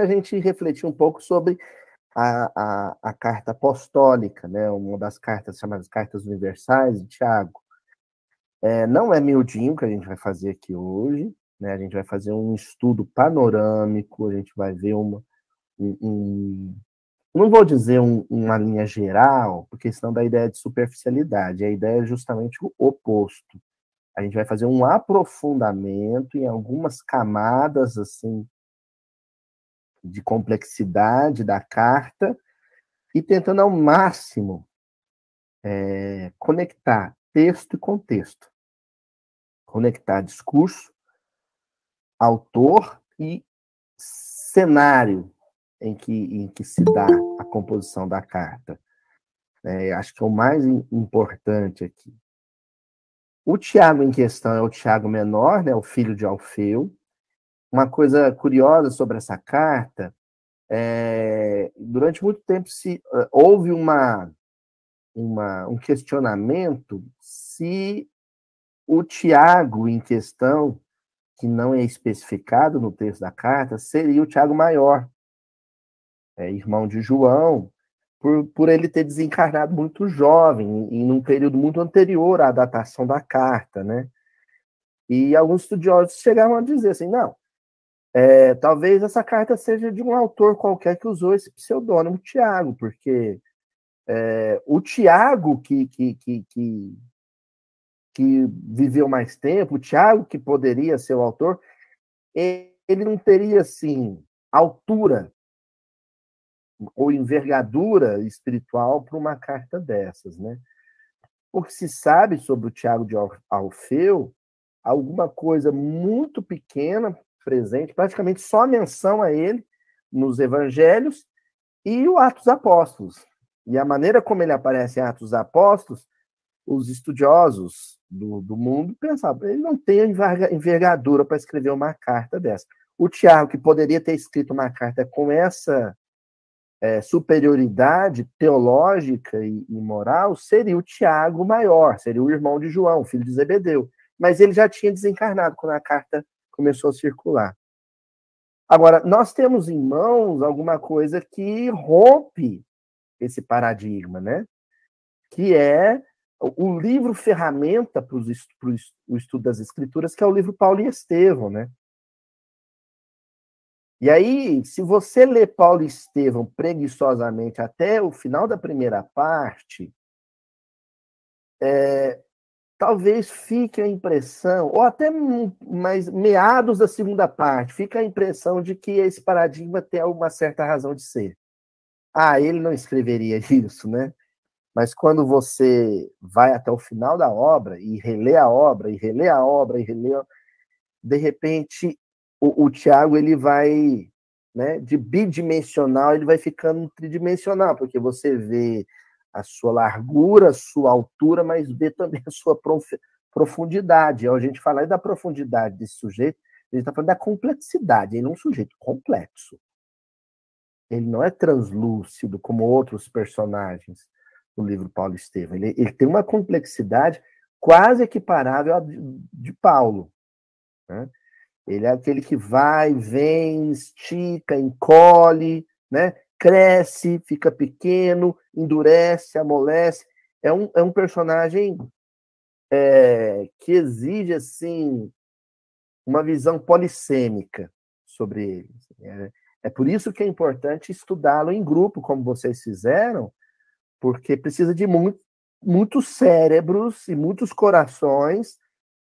é a gente refletir um pouco sobre a, a, a carta apostólica, né? uma das cartas chamadas Cartas Universais de Tiago. É, não é miudinho que a gente vai fazer aqui hoje, né? a gente vai fazer um estudo panorâmico, a gente vai ver uma, um, um não vou dizer um, uma linha geral, porque senão dá ideia de superficialidade, a ideia é justamente o oposto. A gente vai fazer um aprofundamento em algumas camadas assim de complexidade da carta e tentando ao máximo é, conectar texto e contexto, conectar discurso, autor e cenário em que, em que se dá a composição da carta. É, acho que é o mais importante aqui. O Tiago em questão é o Tiago menor, né, o filho de Alfeu. Uma coisa curiosa sobre essa carta é, durante muito tempo se uh, houve uma, uma, um questionamento se o Tiago em questão, que não é especificado no texto da carta, seria o Tiago maior, é, irmão de João, por, por ele ter desencarnado muito jovem, em um período muito anterior à datação da carta, né? E alguns estudiosos chegaram a dizer assim, não, é, talvez essa carta seja de um autor qualquer que usou esse pseudônimo Tiago, porque é, o Tiago que, que, que, que, que viveu mais tempo, o Tiago que poderia ser o autor, ele não teria, assim, altura ou envergadura espiritual para uma carta dessas, né? O que se sabe sobre o Tiago de Alfeu, alguma coisa muito pequena presente, praticamente só menção a ele nos evangelhos e o Atos Apóstolos. E a maneira como ele aparece em Atos Apóstolos, os estudiosos do, do mundo pensavam, ele não tem envergadura para escrever uma carta dessa. O Tiago, que poderia ter escrito uma carta com essa é, superioridade teológica e, e, moral seria o Tiago maior, seria o irmão de João, filho de Zebedeu. Mas ele já tinha desencarnado quando a carta começou a circular. Agora, nós temos em mãos alguma coisa que rompe esse paradigma, né? Que é o livro ferramenta para o estudo das escrituras, que é o livro Paulo e Estevão, né? E aí, se você lê Paulo e Estevão preguiçosamente até o final da primeira parte, é, talvez fique a impressão, ou até mais meados da segunda parte, fica a impressão de que esse paradigma tem uma certa razão de ser. Ah, ele não escreveria isso, né? Mas quando você vai até o final da obra e relê a obra, e relê a obra, e relê, de repente o, o Tiago ele vai né, de bidimensional, ele vai ficando tridimensional, porque você vê a sua largura, a sua altura, mas vê também a sua profundidade. Ao a gente falar da profundidade desse sujeito, a gente está falando da complexidade. Ele é um sujeito complexo. Ele não é translúcido como outros personagens do livro Paulo Estevam. Ele, ele tem uma complexidade quase equiparável à de, de Paulo. Né? Ele é aquele que vai, vem, estica, encolhe, né? Cresce, fica pequeno, endurece, amolece. É um, é um personagem é, que exige assim uma visão polissêmica sobre ele. Assim, é, é por isso que é importante estudá-lo em grupo, como vocês fizeram, porque precisa de muito, muitos cérebros e muitos corações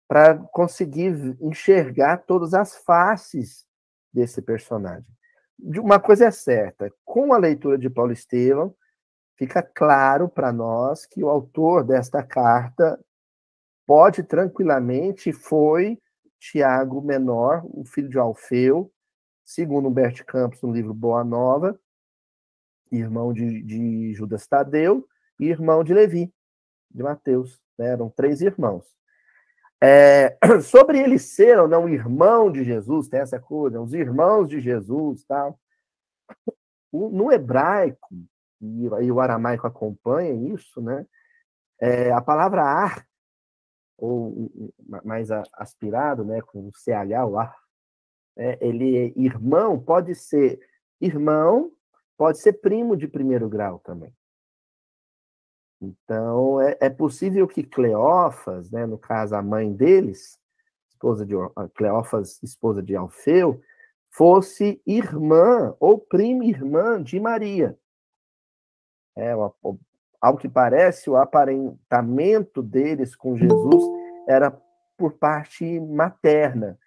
para conseguir enxergar todas as faces desse personagem. Uma coisa é certa, com a leitura de Paulo Estevam, fica claro para nós que o autor desta carta pode tranquilamente foi Tiago Menor, o filho de Alfeu, segundo Humberto Campos no livro Boa Nova, irmão de, de Judas Tadeu e irmão de Levi, de Mateus. Né? Eram três irmãos. É, sobre ele ser ou não irmão de Jesus, tem essa coisa, os irmãos de Jesus tal. No hebraico, e, e o aramaico acompanha isso, né? É, a palavra ar, ou mais aspirado, né, com CH, o ar, É, ele é irmão, pode ser irmão, pode ser primo de primeiro grau também. Então, é, é possível que Cleófas, né, no caso a mãe deles, esposa de Cleófas, esposa de Alfeu, fosse irmã ou prima irmã de Maria. É, ao que parece, o aparentamento deles com Jesus era por parte materna.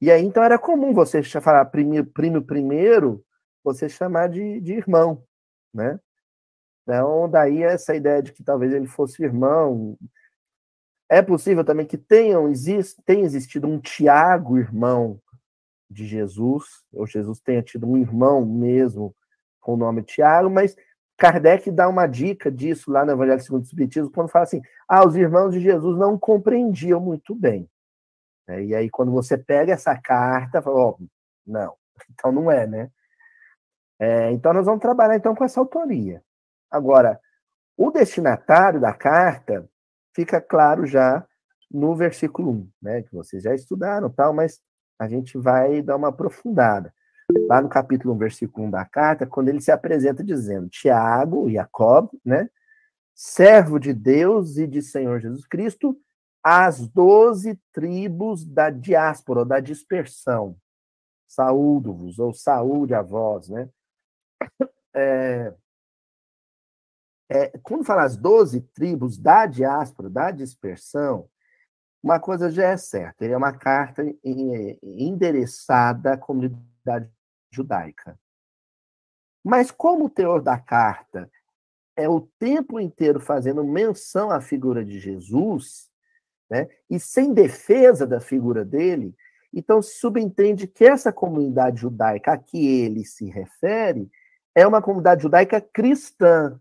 E aí, então, era comum você falar primo primeiro, você chamar de, de irmão, né? Então, daí essa ideia de que talvez ele fosse irmão. É possível também que tenham, exist, tenha existido um Tiago, irmão de Jesus, ou Jesus tenha tido um irmão mesmo com o nome Tiago, mas Kardec dá uma dica disso lá no Evangelho segundo o Espiritismo, quando fala assim: ah, os irmãos de Jesus não compreendiam muito bem. É, e aí, quando você pega essa carta, fala, ó, oh, não, então não é, né? É, então, nós vamos trabalhar então com essa autoria. Agora, o destinatário da carta fica claro já no versículo 1, né? Que vocês já estudaram, tal, mas a gente vai dar uma aprofundada lá no capítulo 1, versículo 1 da carta, quando ele se apresenta dizendo: Tiago, Jacob, né? Servo de Deus e de Senhor Jesus Cristo, as doze tribos da diáspora, da dispersão. Saúdo-vos, ou saúde a vós, né? É, é, quando fala as doze tribos da diáspora, da dispersão, uma coisa já é certa, ele é uma carta endereçada à comunidade judaica. Mas como o teor da carta é o tempo inteiro fazendo menção à figura de Jesus, né, e sem defesa da figura dele, então se subentende que essa comunidade judaica a que ele se refere é uma comunidade judaica cristã.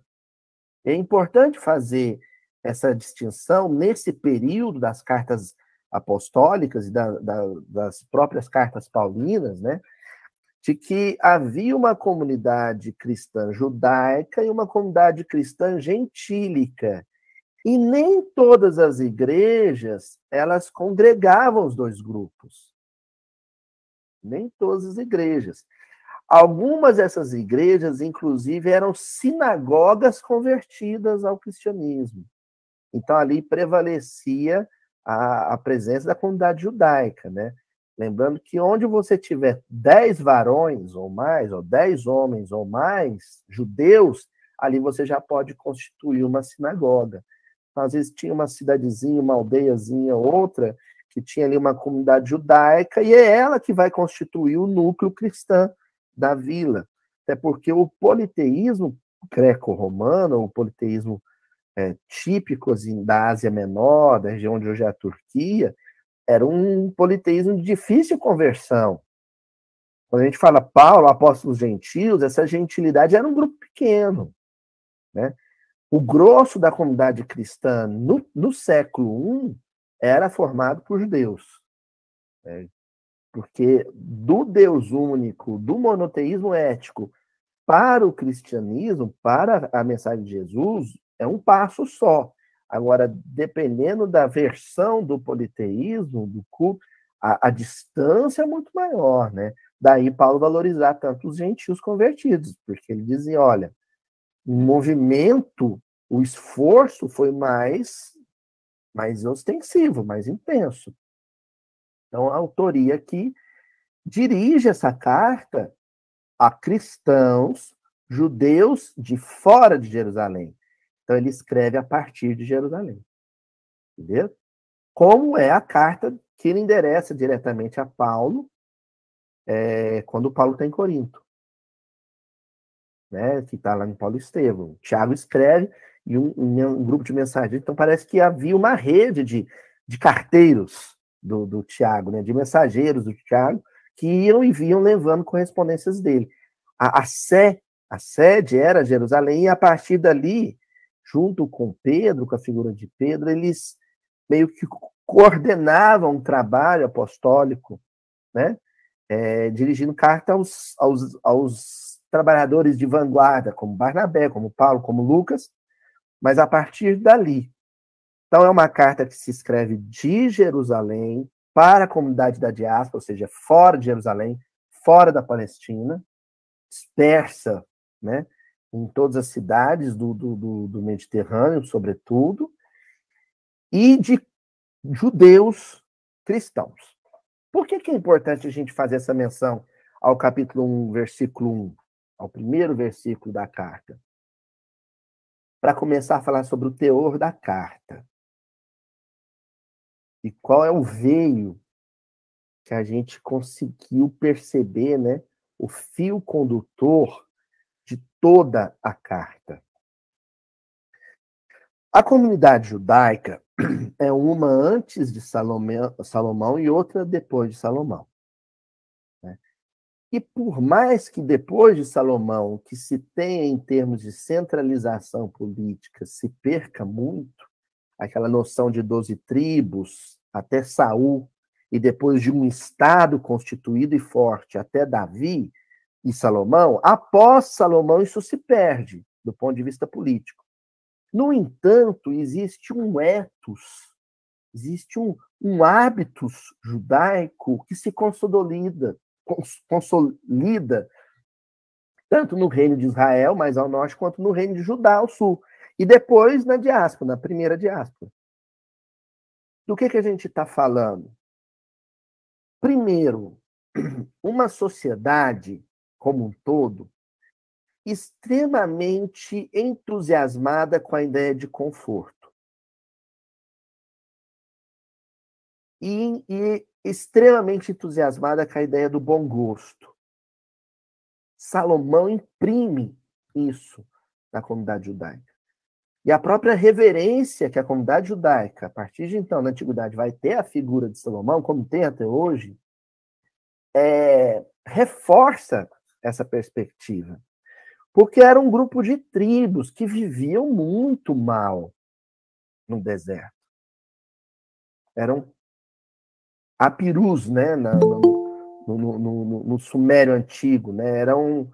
É importante fazer essa distinção nesse período das cartas apostólicas e da, da, das próprias cartas paulinas, né? de que havia uma comunidade cristã judaica e uma comunidade cristã gentílica. E nem todas as igrejas, elas congregavam os dois grupos. Nem todas as igrejas. Algumas dessas igrejas, inclusive, eram sinagogas convertidas ao cristianismo. Então, ali prevalecia a, a presença da comunidade judaica, né? Lembrando que onde você tiver dez varões ou mais, ou dez homens ou mais, judeus, ali você já pode constituir uma sinagoga. Então, às vezes tinha uma cidadezinha, uma aldeiazinha, outra, que tinha ali uma comunidade judaica, e é ela que vai constituir o núcleo cristão da vila. Até porque o politeísmo greco-romano, o politeísmo é, típico assim, da Ásia Menor, da região de hoje é a Turquia, era um politeísmo de difícil conversão. Quando a gente fala Paulo, apóstolos gentios, essa gentilidade era um grupo pequeno. Né? O grosso da comunidade cristã no, no século I era formado por judeus. Né? Porque do Deus único, do monoteísmo ético, para o cristianismo, para a mensagem de Jesus, é um passo só. Agora, dependendo da versão do politeísmo, do culto, a, a, distância é muito maior, né? Daí Paulo valorizar tanto os gentios convertidos, porque ele dizia, olha, o movimento, o esforço foi mais, mais ostensivo, mais intenso. Então, a autoria aqui dirige essa carta a cristãos, judeus de fora de Jerusalém. Então ele escreve a partir de Jerusalém. Entendeu? Como é a carta que ele endereça diretamente a Paulo é, quando Paulo está em Corinto. Né, que está lá em Paulo Estevão. Tiago escreve e um, um, grupo de mensageiros. Então parece que havia uma rede de, de carteiros do, do Tiago, né, de mensageiros do Tiago, que iam e vinham levando correspondências dele. A, a, sé, a sede era Jerusalém, e a partir dali junto com Pedro, com a figura de Pedro, eles meio que coordenavam um trabalho apostólico, né? É, dirigindo carta aos, aos, aos trabalhadores de vanguarda, como Barnabé, como Paulo, como Lucas, mas a partir dali. Então, é uma carta que se escreve de Jerusalém para a comunidade da diáspora, ou seja, fora de Jerusalém, fora da Palestina, dispersa, né, em todas as cidades do, do, do Mediterrâneo, sobretudo, e de judeus cristãos. Por que, que é importante a gente fazer essa menção ao capítulo 1, versículo 1, ao primeiro versículo da carta? Para começar a falar sobre o teor da carta. E qual é o veio que a gente conseguiu perceber, né? O fio condutor de toda a carta. A comunidade judaica é uma antes de Salomão, Salomão e outra depois de Salomão. Né? E por mais que depois de Salomão, que se tenha em termos de centralização política se perca muito, aquela noção de doze tribos até Saul, e depois de um Estado constituído e forte até Davi e Salomão, após Salomão isso se perde do ponto de vista político. No entanto, existe um ethos, existe um, um hábitos judaico que se consolida, consolida tanto no reino de Israel, mais ao norte, quanto no reino de Judá, ao sul. E depois na diáspora, na primeira diáspora. Do que, que a gente está falando? Primeiro, uma sociedade como um todo extremamente entusiasmada com a ideia de conforto. E, e, extremamente entusiasmada com a ideia do bom gosto. Salomão imprime isso na comunidade judaica. E a própria reverência que a comunidade judaica, a partir de então, na antiguidade, vai ter a figura de Salomão, como tem até hoje, é, reforça essa perspectiva porque era um grupo de tribos que viviam muito mal no deserto. Eram apirus, né, no, no, no, no, Sumério antigo, né, eram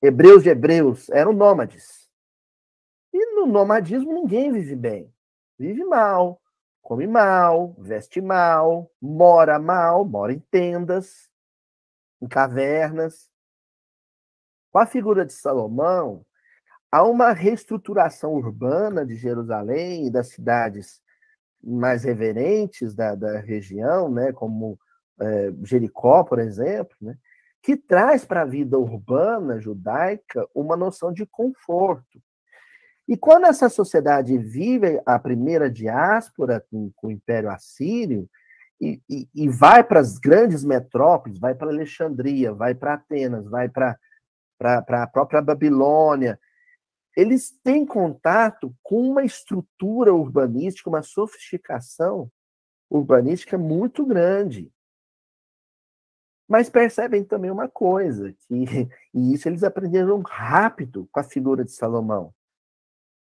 hebreus de hebreus, eram nômades. No nomadismo ninguém vive bem. Vive mal, come mal, veste mal, mora mal, mora em tendas, em cavernas. Com a figura de Salomão, há uma reestruturação urbana de Jerusalém e das cidades mais reverentes da, da região, né, como é, Jericó, por exemplo, né, que traz para a vida urbana judaica uma noção de conforto. E quando essa sociedade vive a primeira diáspora com, com o Império Assírio, e, e, e vai para as grandes metrópoles, vai para Alexandria, vai para Atenas, vai para a própria Babilônia, eles têm contato com uma estrutura urbanística, uma sofisticação urbanística muito grande. Mas percebem também uma coisa, que, e isso eles aprenderam rápido com a figura de Salomão.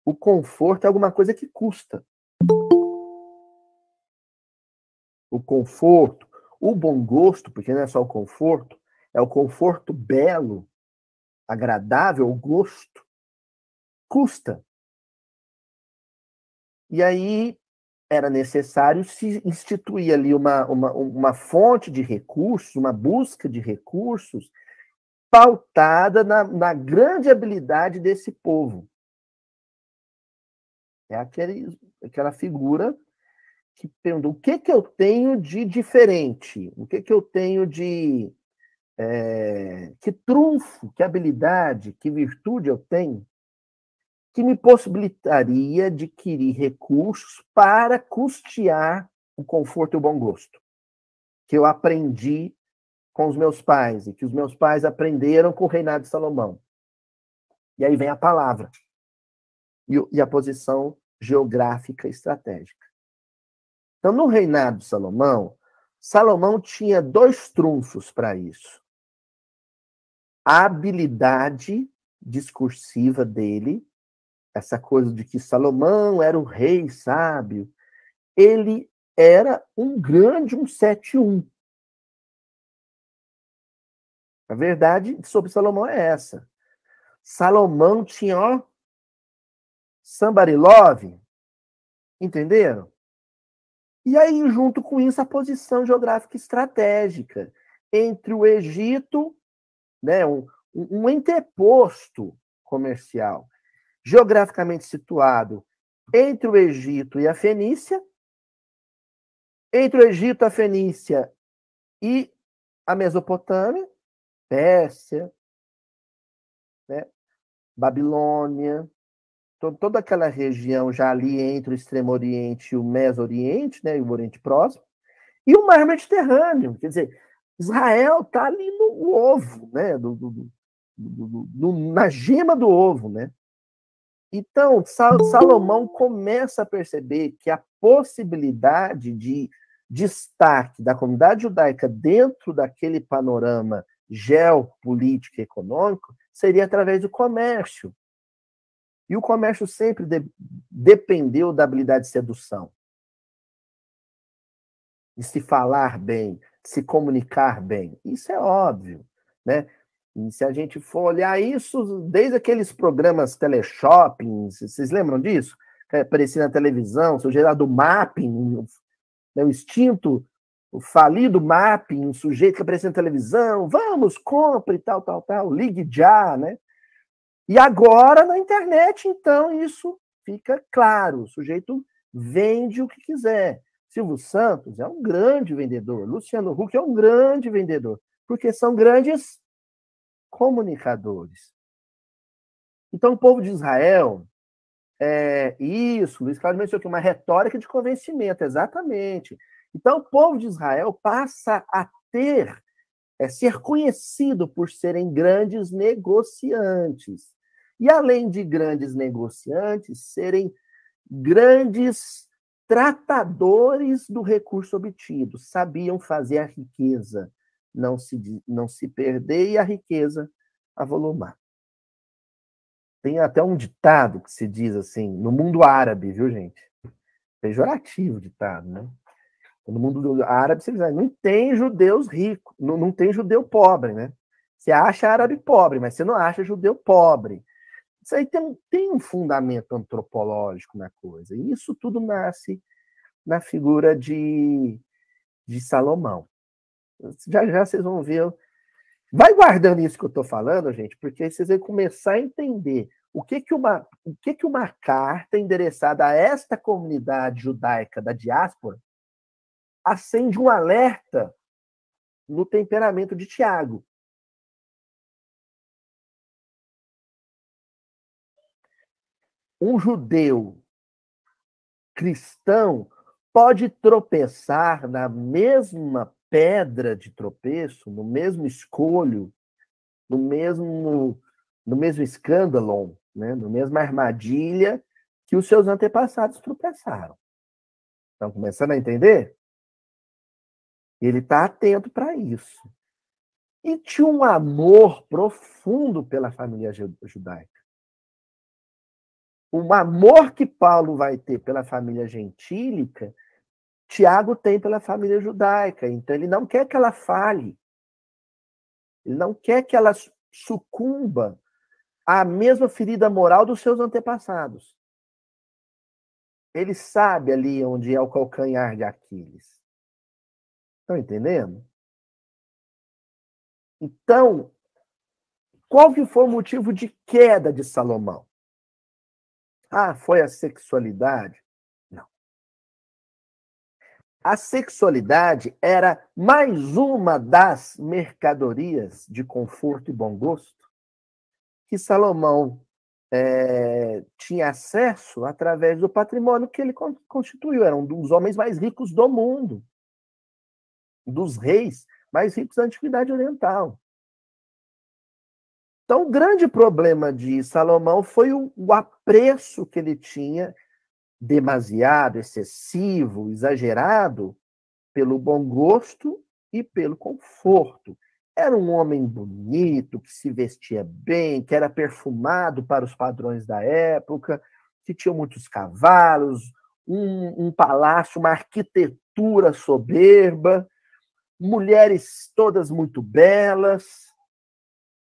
O conforto é alguma coisa que custa. O conforto, o bom gosto, porque não é só o conforto, é o conforto belo agradável, o gosto, custa. E aí era necessário se instituir ali uma, uma, uma fonte de recursos, uma busca de recursos pautada na, na grande habilidade desse povo. É aquele, aquela figura que pergunta o que, que eu tenho de diferente, o que, que eu tenho de é, que trunfo, que habilidade, que virtude eu tenho que me possibilitaria adquirir recursos para custear o conforto e o bom gosto que eu aprendi com os meus pais e que os meus pais aprenderam com o reinado de Salomão. E aí vem a palavra e, a posição geográfica estratégica. Então, no reinado de Salomão, Salomão tinha dois trunfos para isso a habilidade discursiva dele, essa coisa de que Salomão era o rei sábio, ele era um grande 171. A verdade sobre Salomão é essa. Salomão tinha, ó, somebody love, entenderam? E aí, junto com isso, a posição geográfica estratégica entre o Egito, né, um, um comercial, geograficamente situado entre o Egito e a Fenícia, entre o Egito, a Fenícia e a Mesopotâmia, Pérsia, né, Babilônia, toda aquela região já ali entre o Extremo Oriente e o Meso Oriente, né, e o Oriente Próximo, e o Mar Mediterrâneo. Quer dizer, Israel está ali no ovo, né, do, do, do, na gema do ovo, né? Então, Salomão começa a perceber que a possibilidade de destaque da comunidade judaica dentro daquele panorama geopolítico e econômico seria através do comércio. E o comércio sempre de, dependeu da habilidade de sedução. De se falar bem, de se comunicar bem. Isso é óbvio. Né? E se a gente for olhar isso, desde aqueles programas teleshopping, vocês lembram disso? Que aparecia na televisão, sujeito do mapping, né, o instinto, o falido mapping, um sujeito que aparecia na televisão, vamos, compre, tal, tal, tal, ligue já, né? E agora, na internet, então, isso fica claro. O sujeito vende o que quiser. Silvio Santos é um grande vendedor. Luciano Huck é um grande vendedor. Porque são grandes comunicadores. Então, o povo de Israel, é, isso, Luiz Cláudio mencionou aqui, uma retórica de convencimento, exatamente. Então, o povo de Israel passa a ter, é, ser conhecido por serem grandes negociantes. E, além de grandes negociantes, serem grandes tratadores do recurso obtido, sabiam fazer a riqueza não se, não se perder e a riqueza avolumar. Tem até um ditado que se diz assim, no mundo árabe, viu, gente? Pejorativo ditado, né? No mundo árabe, você diz, ah, não tem judeus ricos, não, não tem judeu pobre, né? Você acha árabe pobre, mas você não acha judeu pobre. Isso aí tem, tem um fundamento antropológico na coisa. E isso tudo nasce na figura de, de Salomão. Já já vocês vão ver. Vai guardando isso que eu estou falando, gente, porque aí vocês vão começar a entender o que que uma, o que que uma carta endereçada a esta comunidade judaica da diáspora acende um alerta no temperamento de Tiago. Um judeu cristão pode tropeçar na mesma pedra de tropeço, no mesmo escolho, no mesmo, no mesmo escândalo, né? no mesma armadilha que os seus antepassados tropeçaram. Estão começando a entender? Ele está atento para isso. E tinha um amor profundo pela família judaica. Um amor que Paulo vai ter pela família gentílica Tiago tem pela família judaica, então ele não quer que ela fale. Ele não quer que ela sucumba à mesma ferida moral dos seus antepassados. Ele sabe ali onde é o calcanhar de Aquiles. Estão entendendo? Então, qual que foi o motivo de queda de Salomão? Ah, foi a sexualidade? a sexualidade era mais uma das mercadorias de conforto e bom gosto que Salomão é, tinha acesso através do patrimônio que ele constituiu. Era um dos homens mais ricos do mundo, dos reis mais ricos da Antiguidade Oriental. Então, o grande problema de Salomão foi o, o apreço que ele tinha demasiado, excessivo, exagerado pelo bom gosto e pelo conforto. Era um homem bonito, que se vestia bem, que era perfumado para os padrões da época, que tinha muitos cavalos, um, um palácio, uma arquitetura soberba, mulheres todas muito belas,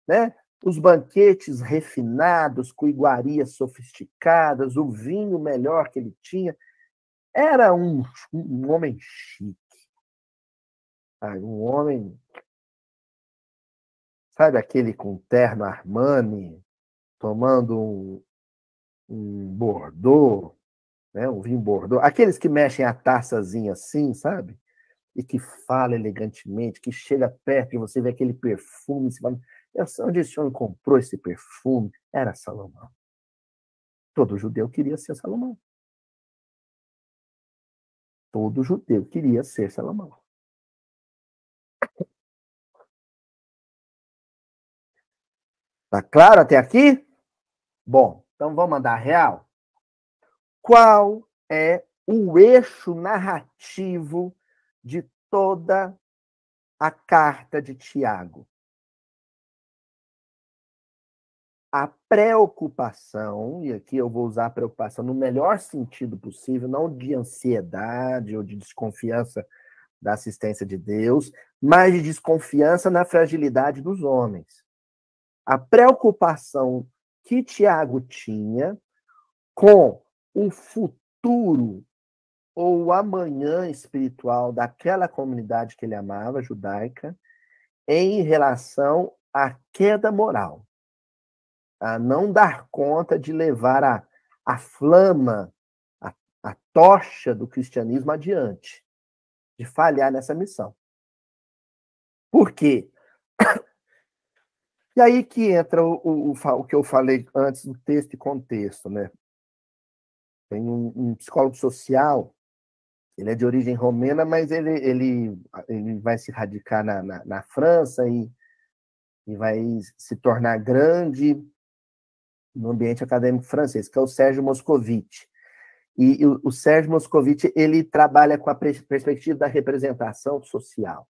né? Os banquetes refinados, com iguarias sofisticadas, o vinho melhor que ele tinha. era um, um homem chique. Um homem. Sabe aquele com terno Armani, tomando um, um Bordeaux, né? um vinho Bordeaux. Aqueles que mexem a taçazinha assim, sabe? E que fala elegantemente, que chega perto e você vê aquele perfume, você fala, onde esse homem comprou esse perfume? Era Salomão. Todo judeu queria ser Salomão. Todo judeu queria ser Salomão. Tá claro até aqui? Bom, então vamos mandar real. Qual é o eixo narrativo de toda a carta de Tiago? A preocupação, e aqui eu vou usar a preocupação no melhor sentido possível, não de ansiedade ou de desconfiança da assistência de Deus, mas de desconfiança na fragilidade dos homens. A preocupação que Tiago tinha com o futuro ou o amanhã espiritual daquela comunidade que ele amava, judaica, em relação à queda moral a não dar conta de levar a, a flama, a, a tocha do cristianismo adiante, de falhar nessa missão. Por quê? E aí que entra o, o, o, que eu falei antes do texto e contexto, né? Tem um, um, psicólogo social, ele é de origem romena, mas ele, ele, ele vai se radicar na, na, na França e, e vai se tornar grande no ambiente acadêmico francês, que é o Sérgio Moscovici. E, o, o, Sérgio Moscovici ele trabalha com a perspectiva da representação social.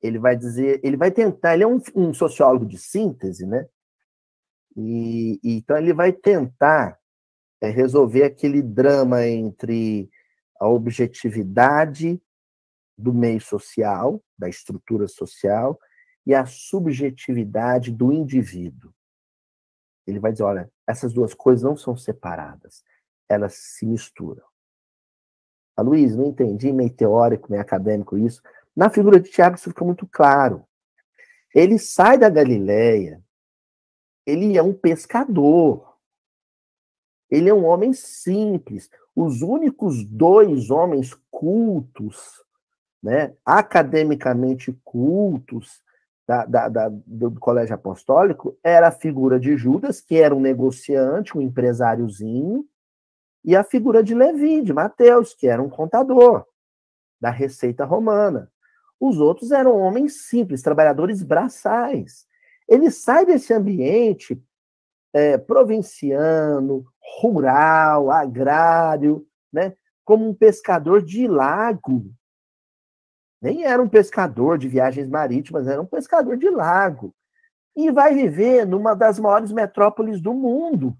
Ele vai dizer, ele vai tentar, ele é um, um sociólogo de síntese, né? E, e, então ele vai tentar é, resolver aquele drama entre a objetividade do meio social, da estrutura social, e a subjetividade do indivíduo. Ele vai dizer: olha, essas duas coisas não são separadas, elas se misturam. A Luiz, não entendi, meio teórico, meio acadêmico isso. Na figura de Tiago isso fica muito claro. Ele sai da Galileia, ele é um pescador. Ele é um homem simples. Os únicos dois homens cultos, né, academicamente cultos, da, da, da, do colégio apostólico era a figura de Judas, que era um negociante, um empresáriozinho, e a figura de Levi, de Mateus, que era um contador da receita romana. Os outros eram homens simples, trabalhadores braçais. Ele sai desse ambiente é, provinciano, rural, agrário, né, como um pescador de lago, nem era um pescador de viagens marítimas, era um pescador de lago. E vai viver numa das maiores metrópoles do mundo.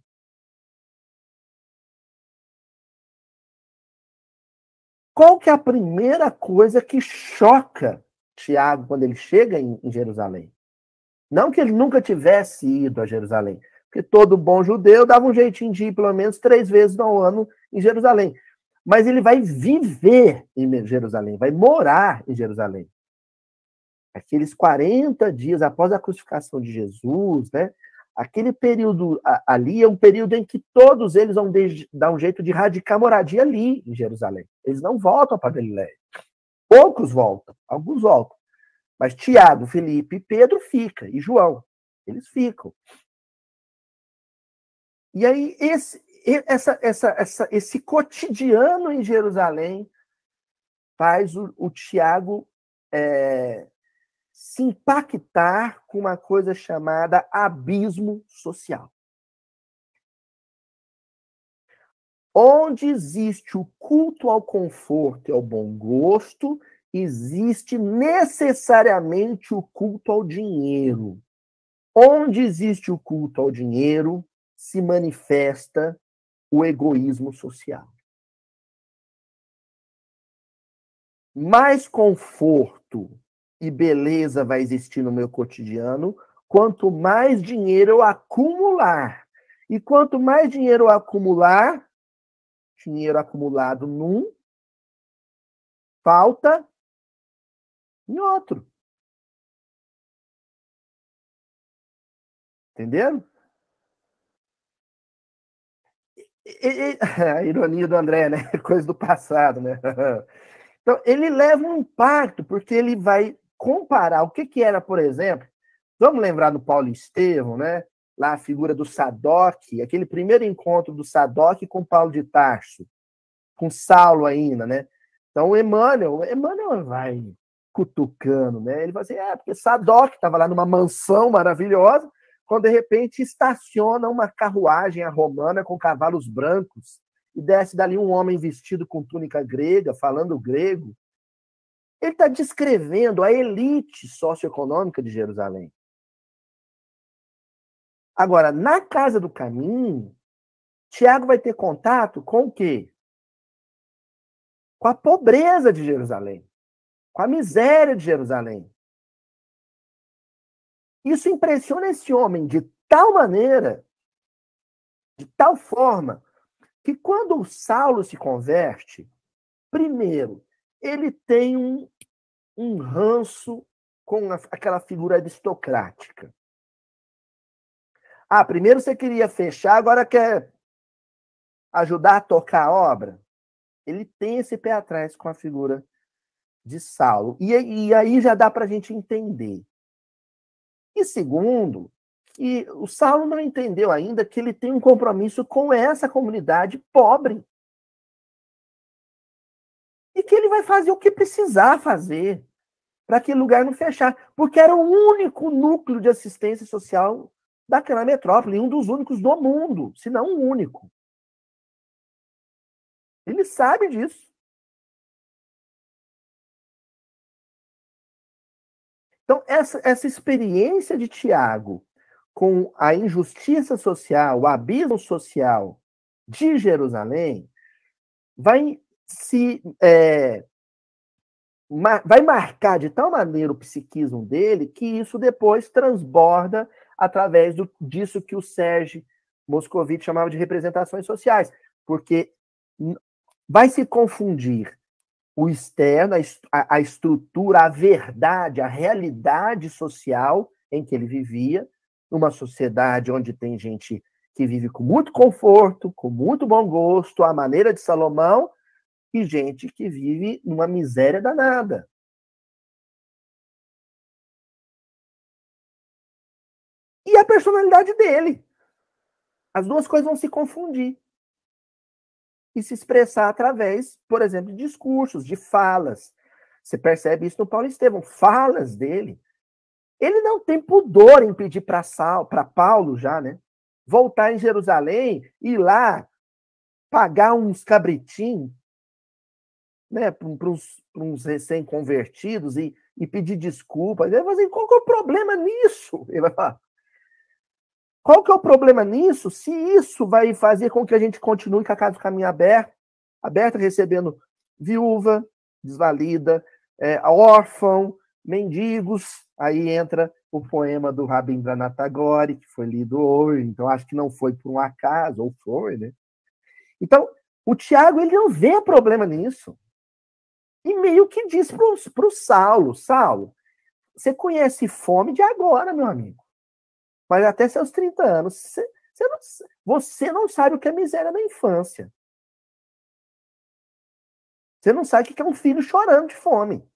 Qual que é a primeira coisa que choca Tiago quando ele chega em, em Jerusalém? Não que ele nunca tivesse ido a Jerusalém, porque todo bom judeu dava um jeitinho de ir pelo menos três vezes no ano em Jerusalém mas ele vai viver em Jerusalém, vai morar em Jerusalém. Aqueles 40 dias após a crucificação de Jesus, né? Aquele período ali é um período em que todos eles vão dar um jeito de radicar moradia ali em Jerusalém. Eles não voltam para Galiléia. Poucos voltam, alguns voltam. Mas Tiago, Felipe e Pedro fica, e João, eles ficam. E aí, esse, essa, essa, essa, esse cotidiano em Jerusalém faz o, o Tiago é, se impactar com uma coisa chamada abismo social. Onde existe o culto ao conforto e ao bom gosto, existe necessariamente o culto ao dinheiro. Onde existe o culto ao dinheiro, se manifesta o egoísmo social. Mais conforto e beleza vai existir no meu cotidiano quanto mais dinheiro eu acumular. E quanto mais dinheiro eu acumular, dinheiro acumulado num, falta em outro. Entenderam? a ironia do André, né? Coisa do passado, né? Então, ele leva um impacto, porque ele vai comparar o que, que era, por exemplo, vamos lembrar do Paulo Estevão, né? Lá a figura do Sadoc, aquele primeiro encontro do Sadoc com Paulo de Tarso, com Saulo ainda, né? Então, o Emmanuel, Emmanuel vai cutucando, né? Ele vai assim, é, porque Sadoc estava lá numa mansão maravilhosa, quando de repente estaciona uma carruagem romana com cavalos brancos e desce dali um homem vestido com túnica grega, falando grego. Ele está descrevendo a elite socioeconômica de Jerusalém. Agora, na casa do caminho, Tiago vai ter contato com o quê? Com a pobreza de Jerusalém, com a miséria de Jerusalém. Isso impressiona esse homem de tal maneira, de tal forma, que quando o Saulo se converte, primeiro, ele tem um, um ranço com aquela figura aristocrática. Ah, primeiro você queria fechar, agora quer ajudar a tocar a obra? Ele tem esse pé atrás com a figura de Saulo. E, e aí já dá para a gente entender e segundo, que o Saulo não entendeu ainda que ele tem um compromisso com essa comunidade pobre. E que ele vai fazer o que precisar fazer para aquele lugar não fechar. Porque era o único núcleo de assistência social daquela metrópole, um dos únicos do mundo, se não o único. Ele sabe disso. Então, essa, essa experiência de Tiago com a injustiça social, o abismo social de Jerusalém, vai se é, vai marcar de tal maneira o psiquismo dele que isso depois transborda através do, disso que o Sérgio Moscovitch chamava de representações sociais, porque vai se confundir o externo, a, a estrutura, a verdade, a realidade social em que ele vivia, numa sociedade onde tem gente que vive com muito conforto, com muito bom gosto, à maneira de Salomão, e gente que vive numa miséria danada. E a personalidade dele. As duas coisas vão se confundir e se expressar através, por exemplo, de discursos, de falas. Você percebe isso no Paulo Estevão, falas dele. Ele não tem pudor em pedir para Paulo já, né? Voltar em Jerusalém, ir lá pagar uns cabritinhos, né, para uns, uns recém-convertidos e, e pedir desculpas. Ele vai dizer, qual que é o problema nisso? Ele vai falar, qual que é o problema nisso? Se isso vai fazer com que a gente continue com a casa do caminho aberto, aberta, recebendo viúva, desvalida, é, órfão, mendigos, aí entra o poema do Rabindranath Tagore, que foi lido hoje, então acho que não foi por um acaso, ou foi, né? Então, o Tiago, ele não vê problema nisso. E meio que diz para o Saulo, Saulo, você conhece fome de agora, meu amigo. Mas até seus 30 anos, você, você, não, você não sabe o que é miséria na infância. Você não sabe o que é um filho chorando de fome.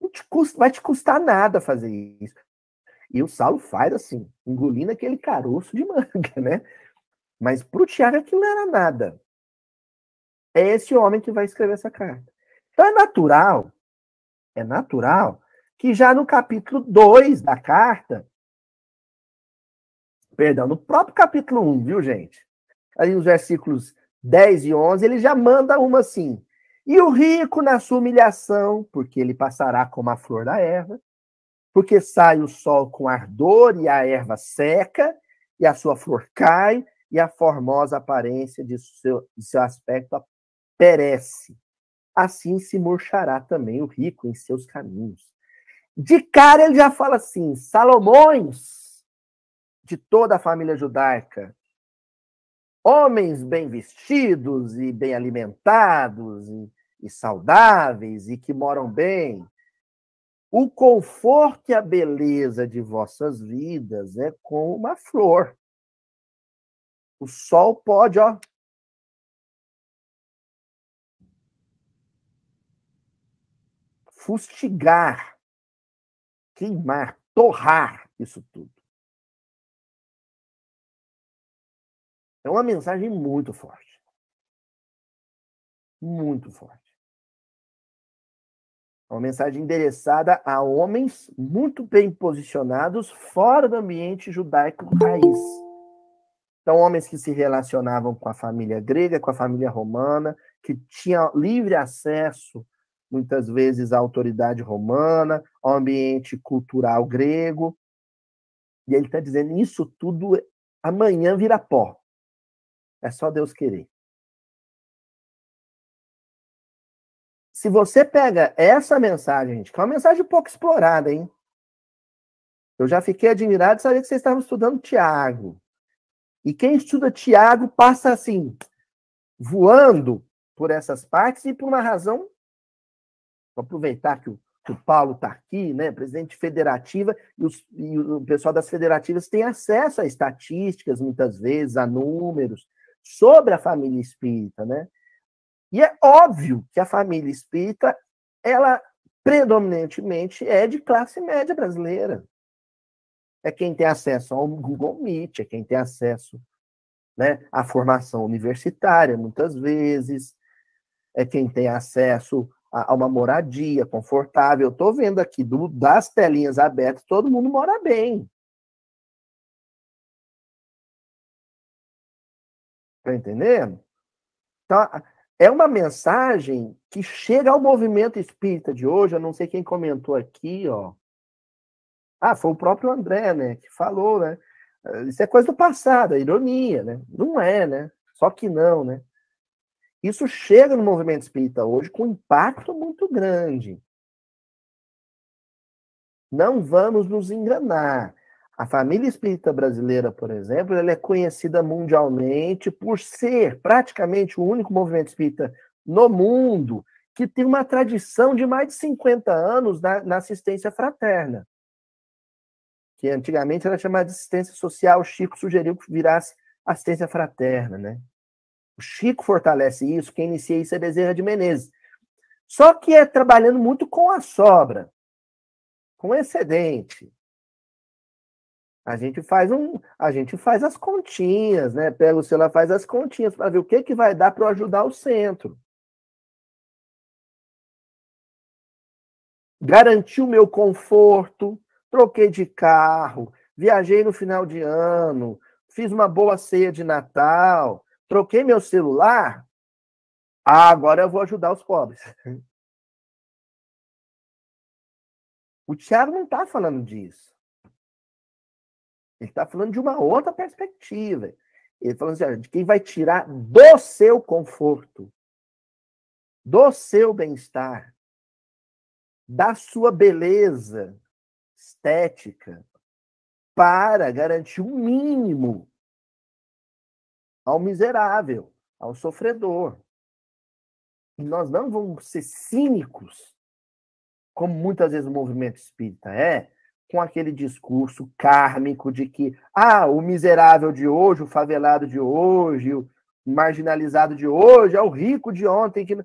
Não te custa, vai te custar nada fazer isso. E o Saulo faz assim, engolindo aquele caroço de manga, né? Mas para o Tiago aquilo não era nada. É esse homem que vai escrever essa carta. Então é natural, é natural que já no capítulo 2 da carta, Perdão, no próprio capítulo 1, viu, gente? Aí os versículos 10 e 11, ele já manda uma assim. E o rico na sua humilhação, porque ele passará como a flor da erva, porque sai o sol com ardor e a erva seca, e a sua flor cai, e a formosa aparência de seu, de seu aspecto perece. Assim se murchará também o rico em seus caminhos. De cara ele já fala assim: Salomões, de toda a família judaica. homens bem vestidos e bem alimentados e, e saudáveis e que moram bem. O conforto e a beleza de vossas vidas é como uma flor. O sol pode, ó, fustigar, queimar, torrar isso tudo. É uma mensagem muito forte. Muito forte. É uma mensagem endereçada a homens muito bem posicionados fora do ambiente judaico raiz. Então, homens que se relacionavam com a família grega, com a família romana, que tinham livre acesso, muitas vezes, à autoridade romana, ao ambiente cultural grego. E ele está dizendo: isso tudo amanhã vira pó. É só Deus querer. Se você pega essa mensagem, gente, que é uma mensagem pouco explorada, hein? Eu já fiquei admirado de saber que vocês estavam estudando Tiago. E quem estuda Tiago passa assim, voando por essas partes e por uma razão. Vou aproveitar que o, que o Paulo está aqui, né? Presidente federativa, e, os, e o pessoal das federativas tem acesso a estatísticas, muitas vezes, a números sobre a família espírita, né? E é óbvio que a família espírita, ela predominantemente é de classe média brasileira. É quem tem acesso ao Google Meet, é quem tem acesso né, à formação universitária, muitas vezes, é quem tem acesso a, a uma moradia confortável. Estou vendo aqui do, das telinhas abertas, todo mundo mora bem. Está entendendo? Então, é uma mensagem que chega ao movimento espírita de hoje. Eu não sei quem comentou aqui, ó. Ah, foi o próprio André, né, que falou, né? Isso é coisa do passado, é ironia, né? Não é, né? Só que não, né? Isso chega no movimento espírita hoje com um impacto muito grande. Não vamos nos enganar. A família espírita brasileira, por exemplo, ela é conhecida mundialmente por ser praticamente o único movimento espírita no mundo que tem uma tradição de mais de 50 anos na, na assistência fraterna. Que antigamente era chamada de assistência social, o Chico sugeriu que virasse assistência fraterna, né? O Chico fortalece isso, quem inicia isso é Bezerra de Menezes. Só que é trabalhando muito com a sobra, com excedente. A gente faz um, a gente faz as continhas, né? Pega o celular, faz as continhas para ver o que que vai dar para ajudar o centro. Garantir o meu conforto, troquei de carro, viajei no final de ano, fiz uma boa ceia de Natal, troquei meu celular. Ah, agora eu vou ajudar os pobres. O Tiago não está falando disso. Ele está falando de uma outra perspectiva. Ele está falando assim, de quem vai tirar do seu conforto, do seu bem-estar, da sua beleza estética, para garantir o um mínimo ao miserável, ao sofredor. E nós não vamos ser cínicos, como muitas vezes o movimento espírita é, com aquele discurso kármico de que, ah, o miserável de hoje, o favelado de hoje, o marginalizado de hoje é o rico de ontem. Que...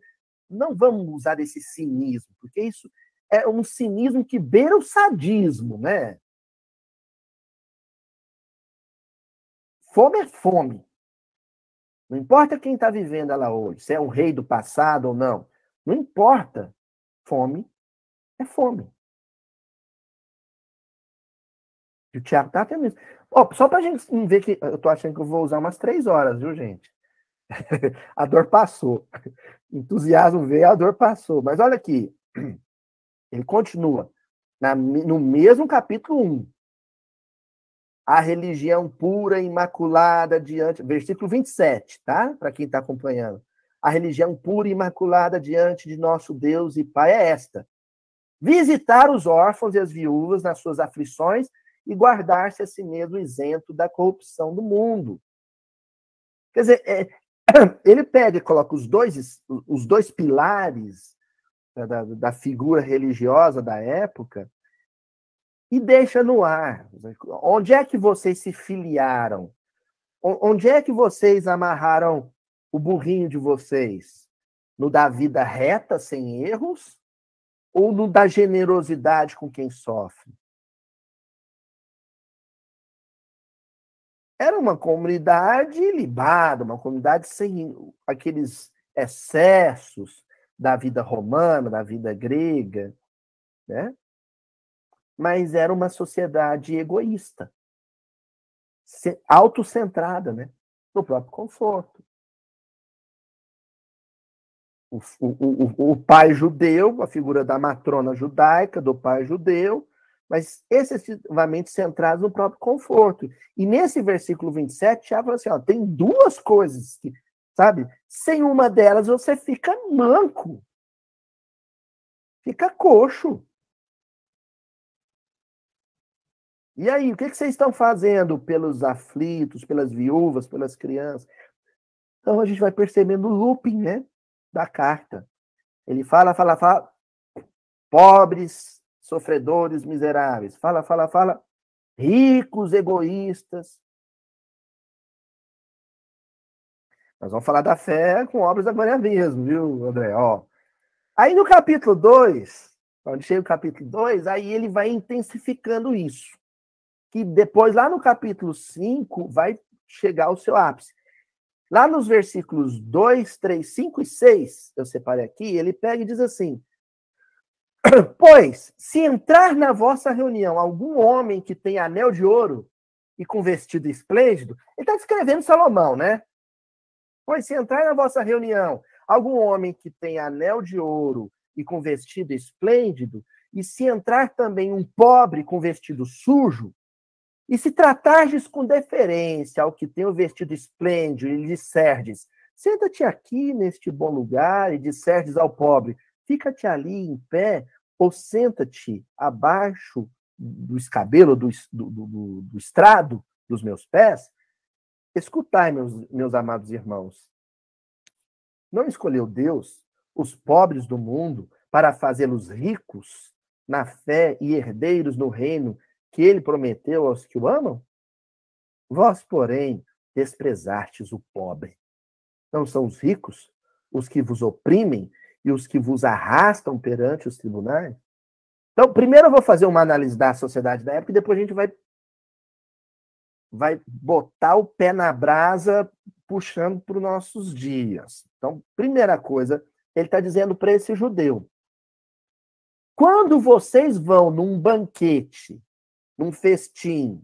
Não vamos usar esse cinismo, porque isso é um cinismo que beira o sadismo, né? Fome é fome. Não importa quem está vivendo ela hoje, se é um rei do passado ou não. Não importa. Fome é fome. E o Thiago tá tendo isso. Oh, só pra gente ver que eu tô achando que eu vou usar umas três horas, viu, gente? a dor passou. Entusiasmo veio, a dor passou. Mas olha aqui. Ele continua. Na, no mesmo capítulo 1. A religião pura, imaculada diante. Versículo 27, tá? Para quem está acompanhando. A religião pura e imaculada diante de nosso Deus e Pai é esta: visitar os órfãos e as viúvas nas suas aflições e guardar-se a si mesmo isento da corrupção do mundo. Quer dizer, é, ele pega e coloca os dois, os dois pilares da, da figura religiosa da época e deixa no ar. Onde é que vocês se filiaram? Onde é que vocês amarraram o burrinho de vocês? No da vida reta, sem erros? Ou no da generosidade com quem sofre? Era uma comunidade libada, uma comunidade sem aqueles excessos da vida romana, da vida grega, né? Mas era uma sociedade egoísta, autocentrada, né? No próprio conforto. O, o, o, o pai judeu, a figura da matrona judaica, do pai judeu, mas excessivamente centrados no próprio conforto. E nesse versículo 27, já fala assim: ó, tem duas coisas que, sabe? Sem uma delas você fica manco. Fica coxo. E aí, o que, que vocês estão fazendo pelos aflitos, pelas viúvas, pelas crianças? Então a gente vai percebendo o looping, né? Da carta. Ele fala, fala, fala. Pobres, sofredores miseráveis. Fala, fala, fala. Ricos, egoístas. Nós vamos falar da fé com obras da glória mesmo, viu, André? Ó. Aí no capítulo 2, onde chega o capítulo 2, aí ele vai intensificando isso. Que depois, lá no capítulo 5, vai chegar ao seu ápice. Lá nos versículos 2, 3, 5 e 6, eu separei aqui, ele pega e diz assim: Pois, se entrar na vossa reunião algum homem que tem anel de ouro e com vestido esplêndido, ele está descrevendo Salomão, né? Pois, se entrar na vossa reunião algum homem que tem anel de ouro e com vestido esplêndido, e se entrar também um pobre com vestido sujo, e se tratardes com deferência ao que tem o vestido esplêndido e lhe disserdes, senta-te aqui neste bom lugar, e disserdes ao pobre, fica-te ali em pé ou senta-te abaixo do escabelo, do, do, do, do estrado dos meus pés, escutai, meus, meus amados irmãos. Não escolheu Deus os pobres do mundo para fazê-los ricos na fé e herdeiros no reino que ele prometeu aos que o amam? Vós, porém, desprezastes o pobre. Não são os ricos os que vos oprimem e os que vos arrastam perante os tribunais? Então, primeiro eu vou fazer uma análise da sociedade da época e depois a gente vai vai botar o pé na brasa puxando para os nossos dias. Então, primeira coisa, ele está dizendo para esse judeu: quando vocês vão num banquete, num festim,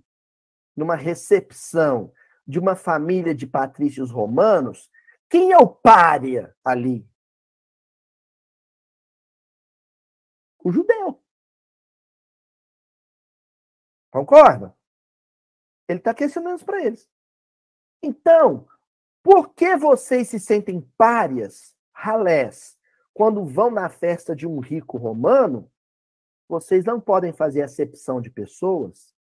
numa recepção de uma família de patrícios romanos, quem é o pária ali? O judeu. Concorda? Ele está questionando isso para eles. Então, por que vocês se sentem párias, ralés, quando vão na festa de um rico romano? Vocês não podem fazer acepção de pessoas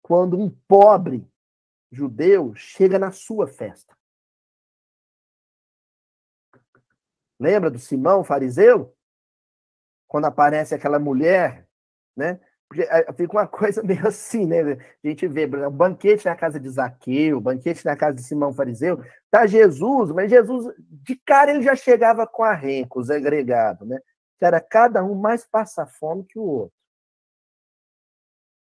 quando um pobre judeu chega na sua festa. Lembra do Simão, fariseu? Quando aparece aquela mulher, né? Eh, fica uma coisa meio assim, né? A gente vê, o banquete na casa de Zaqueu, banquete na casa de Simão Fariseu, tá Jesus, mas Jesus, de cara, ele já chegava com a renca, os agregados, né? Que era cada um mais passa fome que o outro.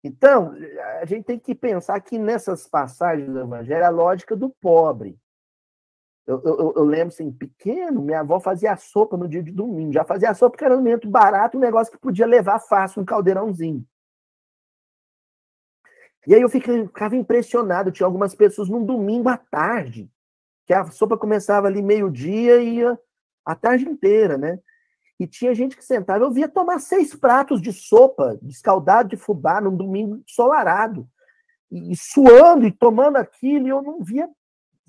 Então, a gente tem que pensar que nessas passagens do Evangelho, a lógica do pobre. Eu, eu, eu, lembro assim, pequeno, minha avó fazia sopa no dia de domingo. Já fazia sopa porque era um alimento barato, um negócio que podia levar fácil, um caldeirãozinho. E aí eu ficava impressionado. Tinha algumas pessoas num domingo à tarde, que a sopa começava ali meio-dia e ia a tarde inteira, né? E tinha gente que sentava, eu via tomar seis pratos de sopa, de escaldado de fubá, num domingo ensolarado, e, e suando e tomando aquilo, e eu não via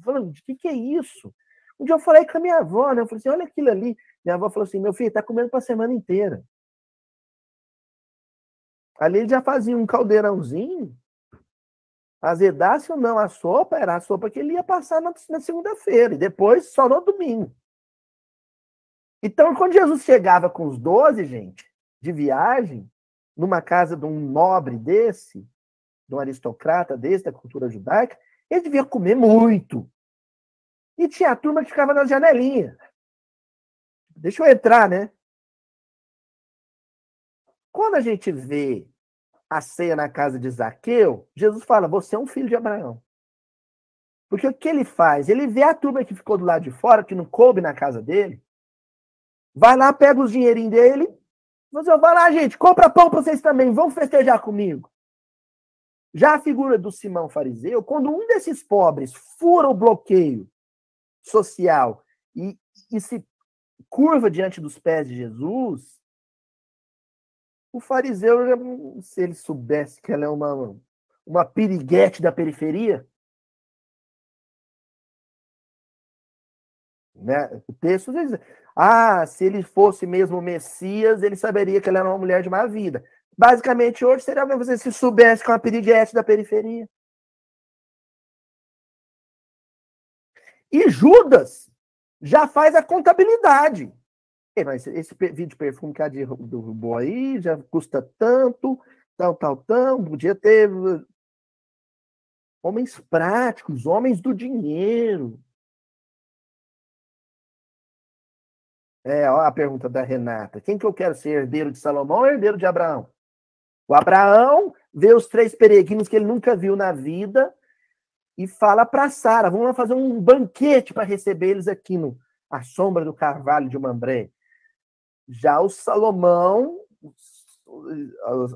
falando, o que, que é isso? Um dia eu falei com a minha avó, né? Eu falei assim, olha aquilo ali. Minha avó falou assim, meu filho, tá comendo para a semana inteira. Ali ele já fazia um caldeirãozinho, azedasse ou não a sopa, era a sopa que ele ia passar na, na segunda-feira, e depois só no domingo. Então, quando Jesus chegava com os doze, gente, de viagem, numa casa de um nobre desse, de um aristocrata desse, da cultura judaica, ele devia comer muito. E tinha a turma que ficava na janelinha. Deixa eu entrar, né? Quando a gente vê a ceia na casa de Zaqueu, Jesus fala: Você é um filho de Abraão. Porque o que ele faz? Ele vê a turma que ficou do lado de fora, que não coube na casa dele, vai lá, pega os dinheirinhos dele, você vai lá, gente, compra pão para vocês também, vão festejar comigo. Já a figura do Simão fariseu, quando um desses pobres fura o bloqueio social e, e se curva diante dos pés de Jesus, o fariseu, se ele soubesse que ela é uma, uma piriguete da periferia, né? o texto diz, ah, se ele fosse mesmo Messias, ele saberia que ela era uma mulher de má vida. Basicamente, hoje seria você se soubesse é uma piriguete da periferia. E Judas já faz a contabilidade mas esse vídeo de perfume que a derrubou aí já custa tanto, tal, tal, tal, podia ter homens práticos, homens do dinheiro. É, a pergunta da Renata. Quem que eu quero ser, herdeiro de Salomão ou herdeiro de Abraão? O Abraão vê os três peregrinos que ele nunca viu na vida e fala para Sara, vamos lá fazer um banquete para receber eles aqui no à sombra do carvalho de Mambré. Já o Salomão,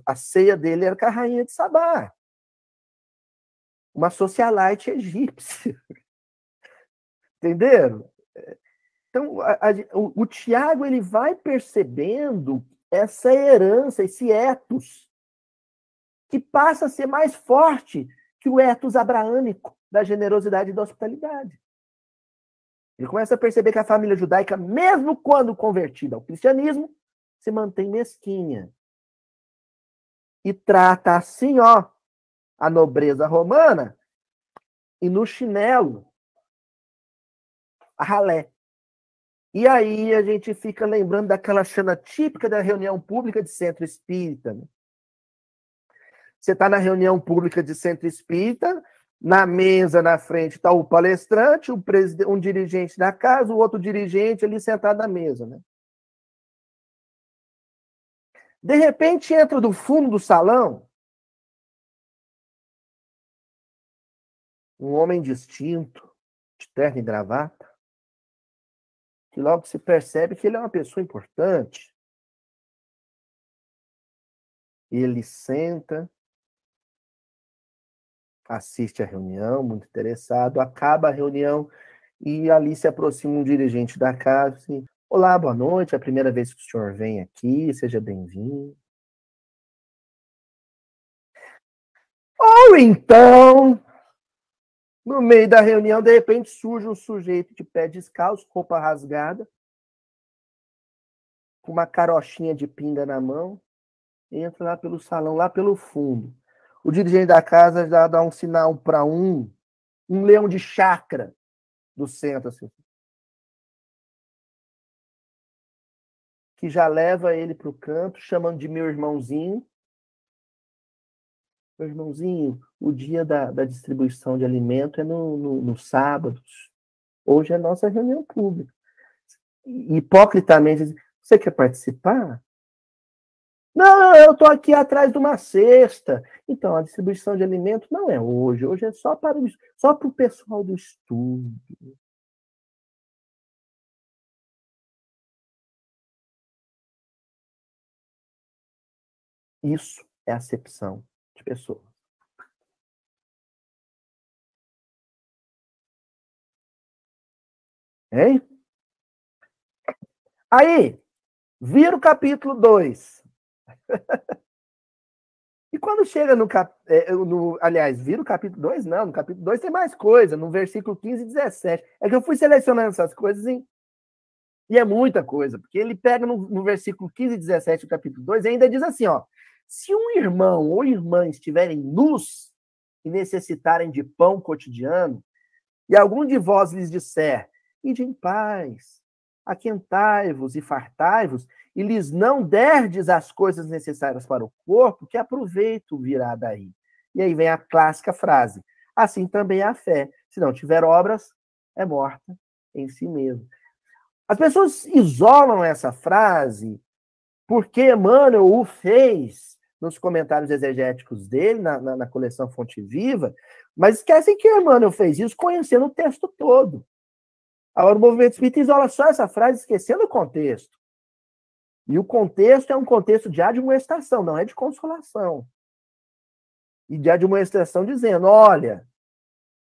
a ceia dele era com a rainha de Sabá. Uma socialite egípcia. Entenderam? Então, a, a, o, o Tiago ele vai percebendo essa herança, esse etos, que passa a ser mais forte que o etos abraâmico da generosidade e da hospitalidade. Ele começa a perceber que a família judaica, mesmo quando convertida ao cristianismo, se mantém mesquinha. E trata assim, ó, a nobreza romana e no chinelo, a ralé. E aí a gente fica lembrando daquela cena típica da reunião pública de centro espírita. Né? Você está na reunião pública de centro espírita, na mesa, na frente, está o palestrante, o um dirigente da casa, o outro dirigente ali sentado na mesa. Né? De repente, entra do fundo do salão um homem distinto, de terno e gravata, que logo se percebe que ele é uma pessoa importante. Ele senta, assiste a reunião, muito interessado, acaba a reunião e ali se aproxima um dirigente da casa, assim, Olá, boa noite, é a primeira vez que o senhor vem aqui, seja bem-vindo. Ou então, no meio da reunião, de repente surge um sujeito de pé descalço, roupa rasgada, com uma carochinha de pinga na mão, entra lá pelo salão, lá pelo fundo. O dirigente da casa já dá um sinal para um, um leão de chácara do centro, assim. Que já leva ele para o canto, chamando de meu irmãozinho. Meu irmãozinho, o dia da, da distribuição de alimento é no, no, no sábados. Hoje é nossa reunião pública. Hipocritamente, você quer participar? Não, eu estou aqui atrás de uma cesta. Então, a distribuição de alimento não é hoje. Hoje é só para o, só para o pessoal do estudo. Isso é acepção de pessoa. Hein? Aí, vira o capítulo 2. E quando chega no, cap... É, no. Aliás, vira o capítulo 2? Não, no capítulo 2 tem mais coisa, no versículo 15 e 17. É que eu fui selecionando essas coisas em... e é muita coisa, porque ele pega no, no versículo 15 e 17 do capítulo 2 e ainda diz assim: ó. Se um irmão ou irmã estiverem nus, e necessitarem de pão cotidiano, e algum de vós lhes disser, ide em paz, aquentai-vos e fartai-vos, e lhes não derdes as coisas necessárias para o corpo, que aproveito virá daí. E aí vem a clássica frase: assim também é a fé. Se não tiver obras, é morta em si mesmo. As pessoas isolam essa frase porque Emmanuel o fez nos comentários exegéticos dele, na, na, na coleção Fonte Viva, mas esquecem que Emmanuel fez isso conhecendo o texto todo. Agora, o movimento espírita isola só essa frase, esquecendo o contexto. E o contexto é um contexto de admoestação, não é de consolação. E de admoestação dizendo: olha,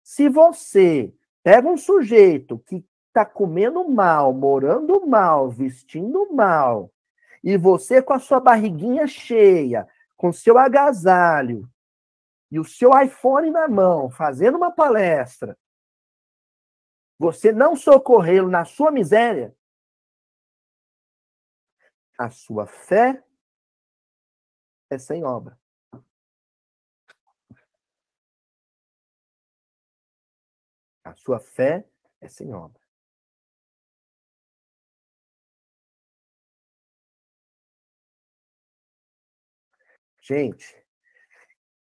se você pega um sujeito que está comendo mal, morando mal, vestindo mal, e você com a sua barriguinha cheia, com seu agasalho e o seu iPhone na mão, fazendo uma palestra, você não socorrê-lo na sua miséria, a sua fé é sem obra. A sua fé é sem obra. Gente,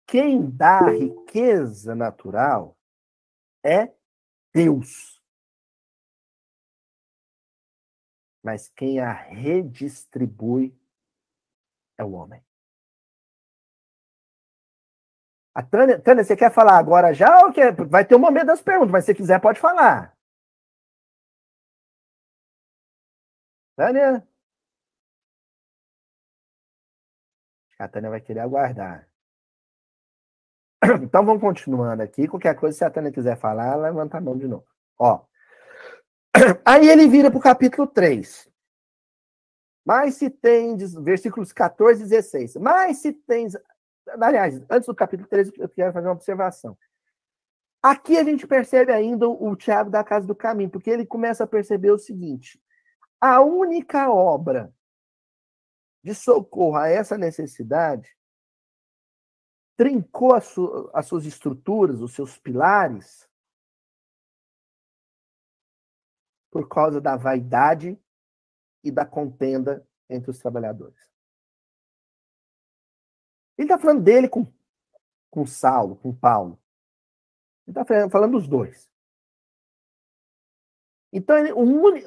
quem dá riqueza natural é Deus. Mas quem a redistribui é o homem. A Tânia, Tânia, você quer falar agora já ou quer? Vai ter um momento das perguntas, mas se quiser pode falar. Tânia? A Tânia vai querer aguardar. Então vamos continuando aqui. Qualquer coisa, se a Tânia quiser falar, levanta a mão de novo. Ó. Aí ele vira para o capítulo 3. Mas se tens, versículos 14 e 16. Mas se tens. Aliás, antes do capítulo 3, eu quero fazer uma observação. Aqui a gente percebe ainda o Tiago da Casa do Caminho, porque ele começa a perceber o seguinte: a única obra de socorro a essa necessidade, trincou as, as suas estruturas, os seus pilares, por causa da vaidade e da contenda entre os trabalhadores. Ele está falando dele com, com Saulo, com Paulo. Ele está falando dos dois. Então, ele,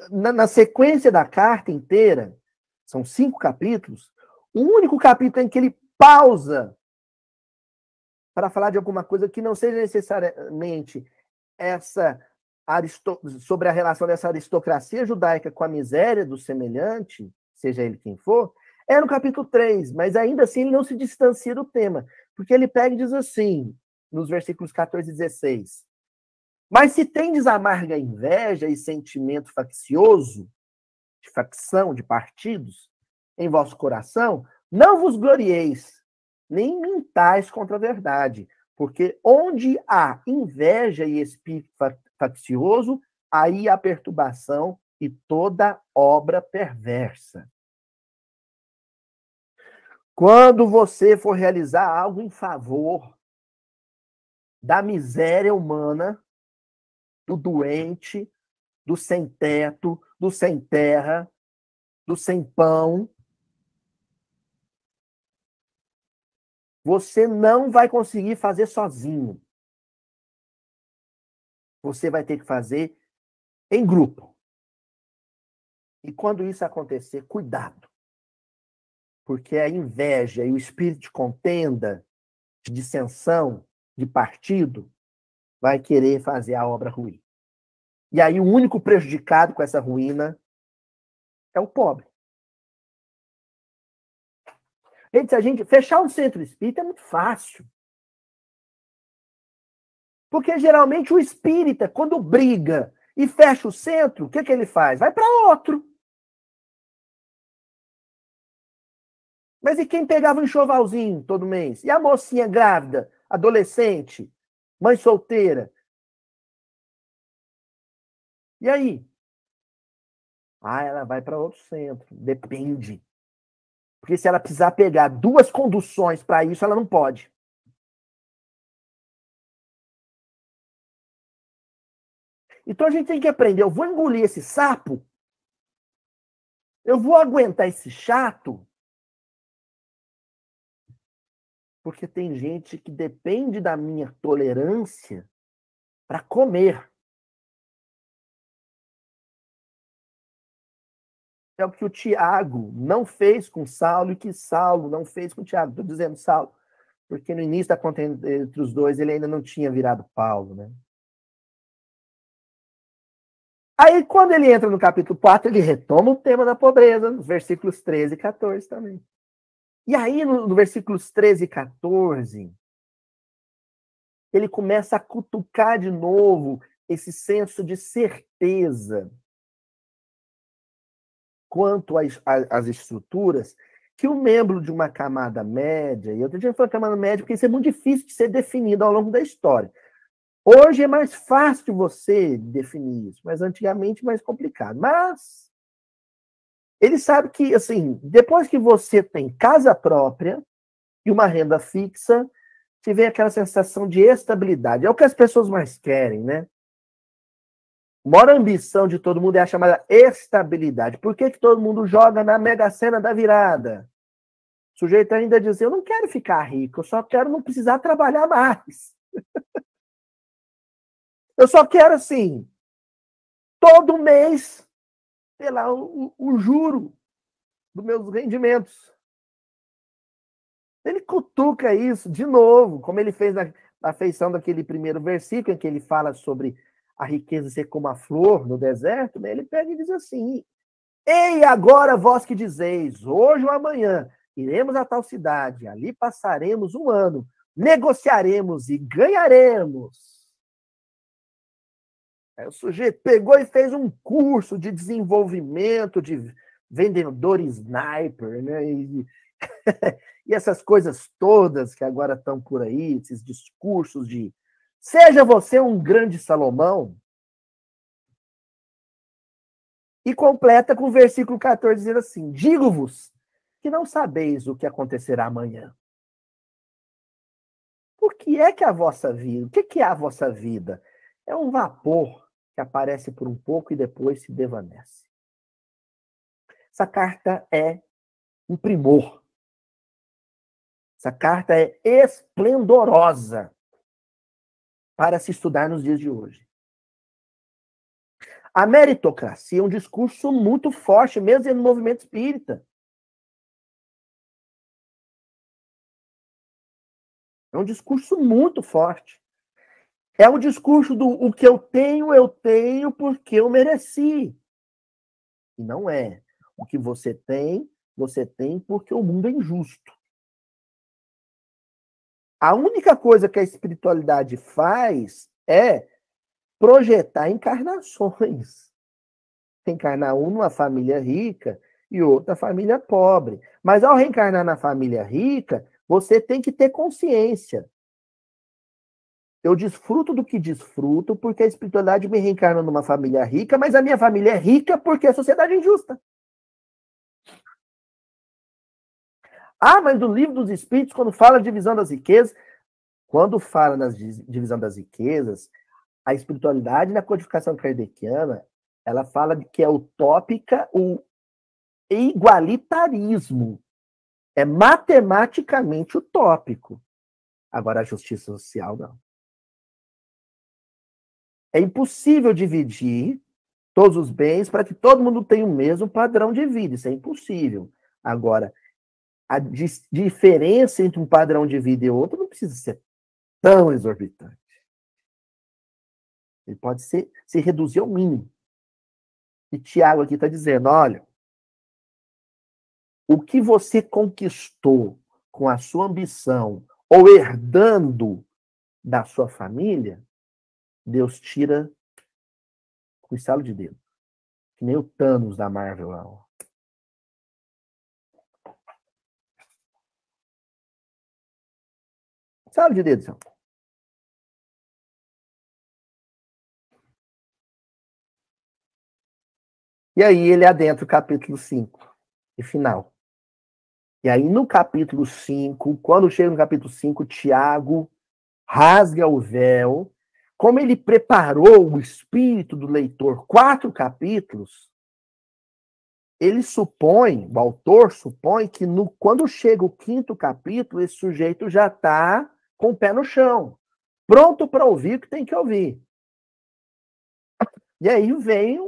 na, na sequência da carta inteira, são cinco capítulos, o único capítulo em que ele pausa para falar de alguma coisa que não seja necessariamente essa sobre a relação dessa aristocracia judaica com a miséria do semelhante, seja ele quem for, é no capítulo 3, mas ainda assim ele não se distancia do tema, porque ele pega e diz assim, nos versículos 14 e 16: Mas se tendes amarga inveja e sentimento faccioso, de facção, de partidos, em vosso coração, não vos glorieis, nem mintais contra a verdade, porque onde há inveja e espírito faccioso, aí há perturbação e toda obra perversa. Quando você for realizar algo em favor da miséria humana, do doente, do sem teto, do sem terra, do sem pão. Você não vai conseguir fazer sozinho. Você vai ter que fazer em grupo. E quando isso acontecer, cuidado. Porque a inveja e o espírito de contenda, de dissensão, de partido, vai querer fazer a obra ruim. E aí o único prejudicado com essa ruína é o pobre. Gente, a gente fechar um centro espírita é muito fácil. Porque geralmente o espírita, quando briga e fecha o centro, o que, que ele faz? Vai para outro. Mas e quem pegava um enxovalzinho todo mês? E a mocinha grávida, adolescente, mãe solteira, e aí? Ah, ela vai para outro centro. Depende. Porque se ela precisar pegar duas conduções para isso, ela não pode. Então a gente tem que aprender. Eu vou engolir esse sapo? Eu vou aguentar esse chato? Porque tem gente que depende da minha tolerância para comer. É o que o Tiago não fez com Saulo e que Saulo não fez com Tiago. Estou dizendo Saulo, porque no início da conta entre os dois ele ainda não tinha virado Paulo, né? Aí, quando ele entra no capítulo 4, ele retoma o tema da pobreza, nos versículos 13 e 14 também. E aí, no, no versículos 13 e 14, ele começa a cutucar de novo esse senso de certeza quanto às, estruturas que o membro de uma camada média, e eu estou dizendo camada média porque isso é muito difícil de ser definido ao longo da história. Hoje é mais fácil você definir isso, mas antigamente mais complicado. Mas ele sabe que, assim, depois que você tem casa própria e uma renda fixa, te vem aquela sensação de estabilidade. É o que as pessoas mais querem, né? A maior ambição de todo mundo é a chamada estabilidade. Por que, que todo mundo joga na mega cena da virada? O sujeito ainda diz: Eu não quero ficar rico, eu só quero não precisar trabalhar mais. eu só quero, assim, todo mês, sei lá, o, o juro dos meus rendimentos. Ele cutuca isso de novo, como ele fez na, na feição daquele primeiro versículo, em que ele fala sobre a riqueza ser como a flor no deserto, né? ele pega e diz assim: Ei, agora vós que dizeis, hoje ou amanhã, iremos a tal cidade, ali passaremos um ano, negociaremos e ganharemos. Aí o sujeito pegou e fez um curso de desenvolvimento de vendedor sniper, né? E, e essas coisas todas que agora estão por aí, esses discursos de Seja você um grande Salomão. E completa com o versículo 14, dizendo assim: Digo-vos que não sabeis o que acontecerá amanhã. Por que é que a vossa vida, o que é a vossa vida? É um vapor que aparece por um pouco e depois se desvanece. Essa carta é um primor. Essa carta é esplendorosa para se estudar nos dias de hoje. A meritocracia é um discurso muito forte, mesmo no movimento espírita. É um discurso muito forte. É um discurso do o que eu tenho, eu tenho porque eu mereci. E não é. O que você tem, você tem porque o mundo é injusto. A única coisa que a espiritualidade faz é projetar encarnações. Encarnar um numa família rica e outra família pobre. Mas ao reencarnar na família rica, você tem que ter consciência. Eu desfruto do que desfruto porque a espiritualidade me reencarna numa família rica, mas a minha família é rica porque a sociedade é injusta. Ah, mas no livro dos Espíritos, quando fala de divisão das riquezas, quando fala na divisão das riquezas, a espiritualidade na codificação kardeciana, ela fala de que é utópica o igualitarismo. É matematicamente utópico. Agora, a justiça social, não. É impossível dividir todos os bens para que todo mundo tenha o mesmo padrão de vida. Isso é impossível. Agora, a diferença entre um padrão de vida e outro não precisa ser tão exorbitante. Ele pode ser, se reduzir ao mínimo. E Tiago aqui está dizendo: olha, o que você conquistou com a sua ambição ou herdando da sua família, Deus tira com o estalo de dedo. Que nem o Thanos da Marvel lá. Ó. Sala de dedo, E aí ele adentra o capítulo 5 e final. E aí no capítulo 5, quando chega no capítulo 5, Tiago rasga o véu como ele preparou o espírito do leitor quatro capítulos, ele supõe, o autor supõe que no, quando chega o quinto capítulo, esse sujeito já está com o pé no chão, pronto para ouvir o que tem que ouvir. E aí vem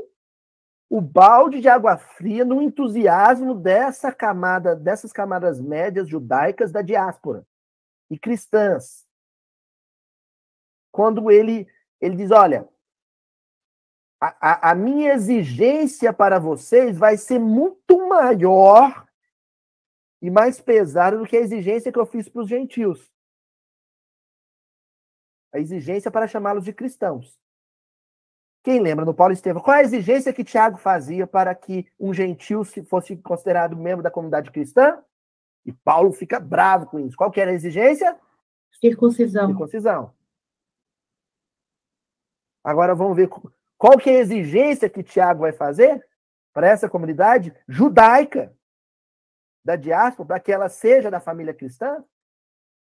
o balde de água fria no entusiasmo dessa camada, dessas camadas médias judaicas da diáspora e cristãs. Quando ele, ele diz: olha, a, a, minha exigência para vocês vai ser muito maior e mais pesada do que a exigência que eu fiz para os gentios. A exigência para chamá-los de cristãos. Quem lembra no Paulo Estevam? Qual a exigência que Tiago fazia para que um gentil fosse considerado membro da comunidade cristã? E Paulo fica bravo com isso. Qual que era a exigência? Circuncisão. Circuncisão. Agora vamos ver qual que é a exigência que Tiago vai fazer para essa comunidade judaica da diáspora, para que ela seja da família cristã?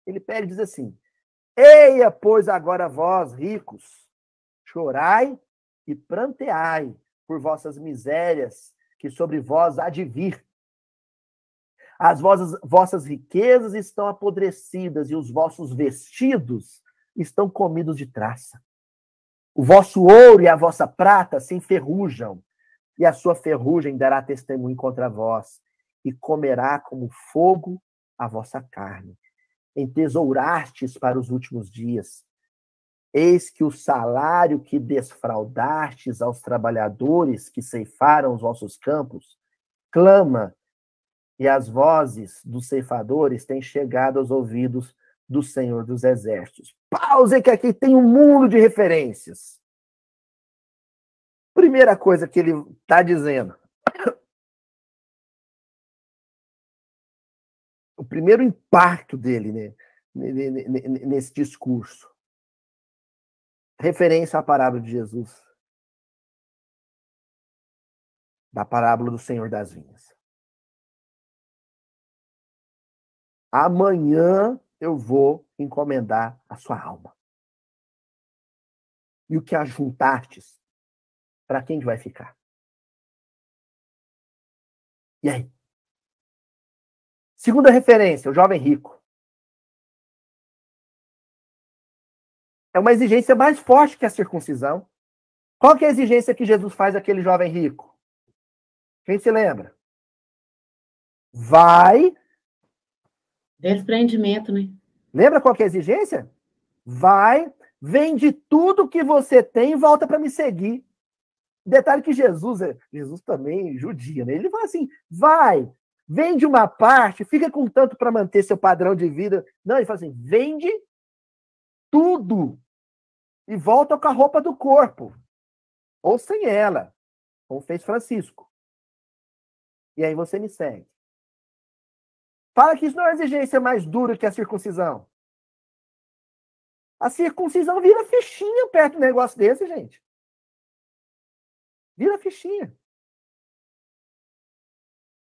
Ele pede e diz assim: Eia, pois agora vós, ricos, chorai e pranteai por vossas misérias que sobre vós há de vir. As vossas, vossas riquezas estão apodrecidas e os vossos vestidos estão comidos de traça. O vosso ouro e a vossa prata se enferrujam, e a sua ferrugem dará testemunho contra vós, e comerá como fogo a vossa carne. Entesourastes para os últimos dias. Eis que o salário que desfraudastes aos trabalhadores que ceifaram os vossos campos clama, e as vozes dos ceifadores têm chegado aos ouvidos do Senhor dos Exércitos. Pause que aqui tem um mundo de referências. Primeira coisa que ele está dizendo. O primeiro impacto dele né, nesse discurso. Referência à parábola de Jesus. Da parábola do Senhor das Vinhas. Amanhã eu vou encomendar a sua alma. E o que ajuntastes, para quem que vai ficar? E aí? Segunda referência, o jovem rico. É uma exigência mais forte que a circuncisão. Qual que é a exigência que Jesus faz àquele jovem rico? Quem se lembra? Vai Desprendimento, né? Lembra qual é a exigência? Vai, vende tudo que você tem e volta para me seguir. Detalhe que Jesus, é, Jesus também judia, né? Ele fala assim: vai, vende uma parte, fica com tanto para manter seu padrão de vida. Não, ele fala assim: vende tudo e volta com a roupa do corpo, ou sem ela, como fez Francisco. E aí você me segue. Fala que isso não é exigência mais dura que a circuncisão. A circuncisão vira fichinha perto um negócio desse, gente. Vira fichinha.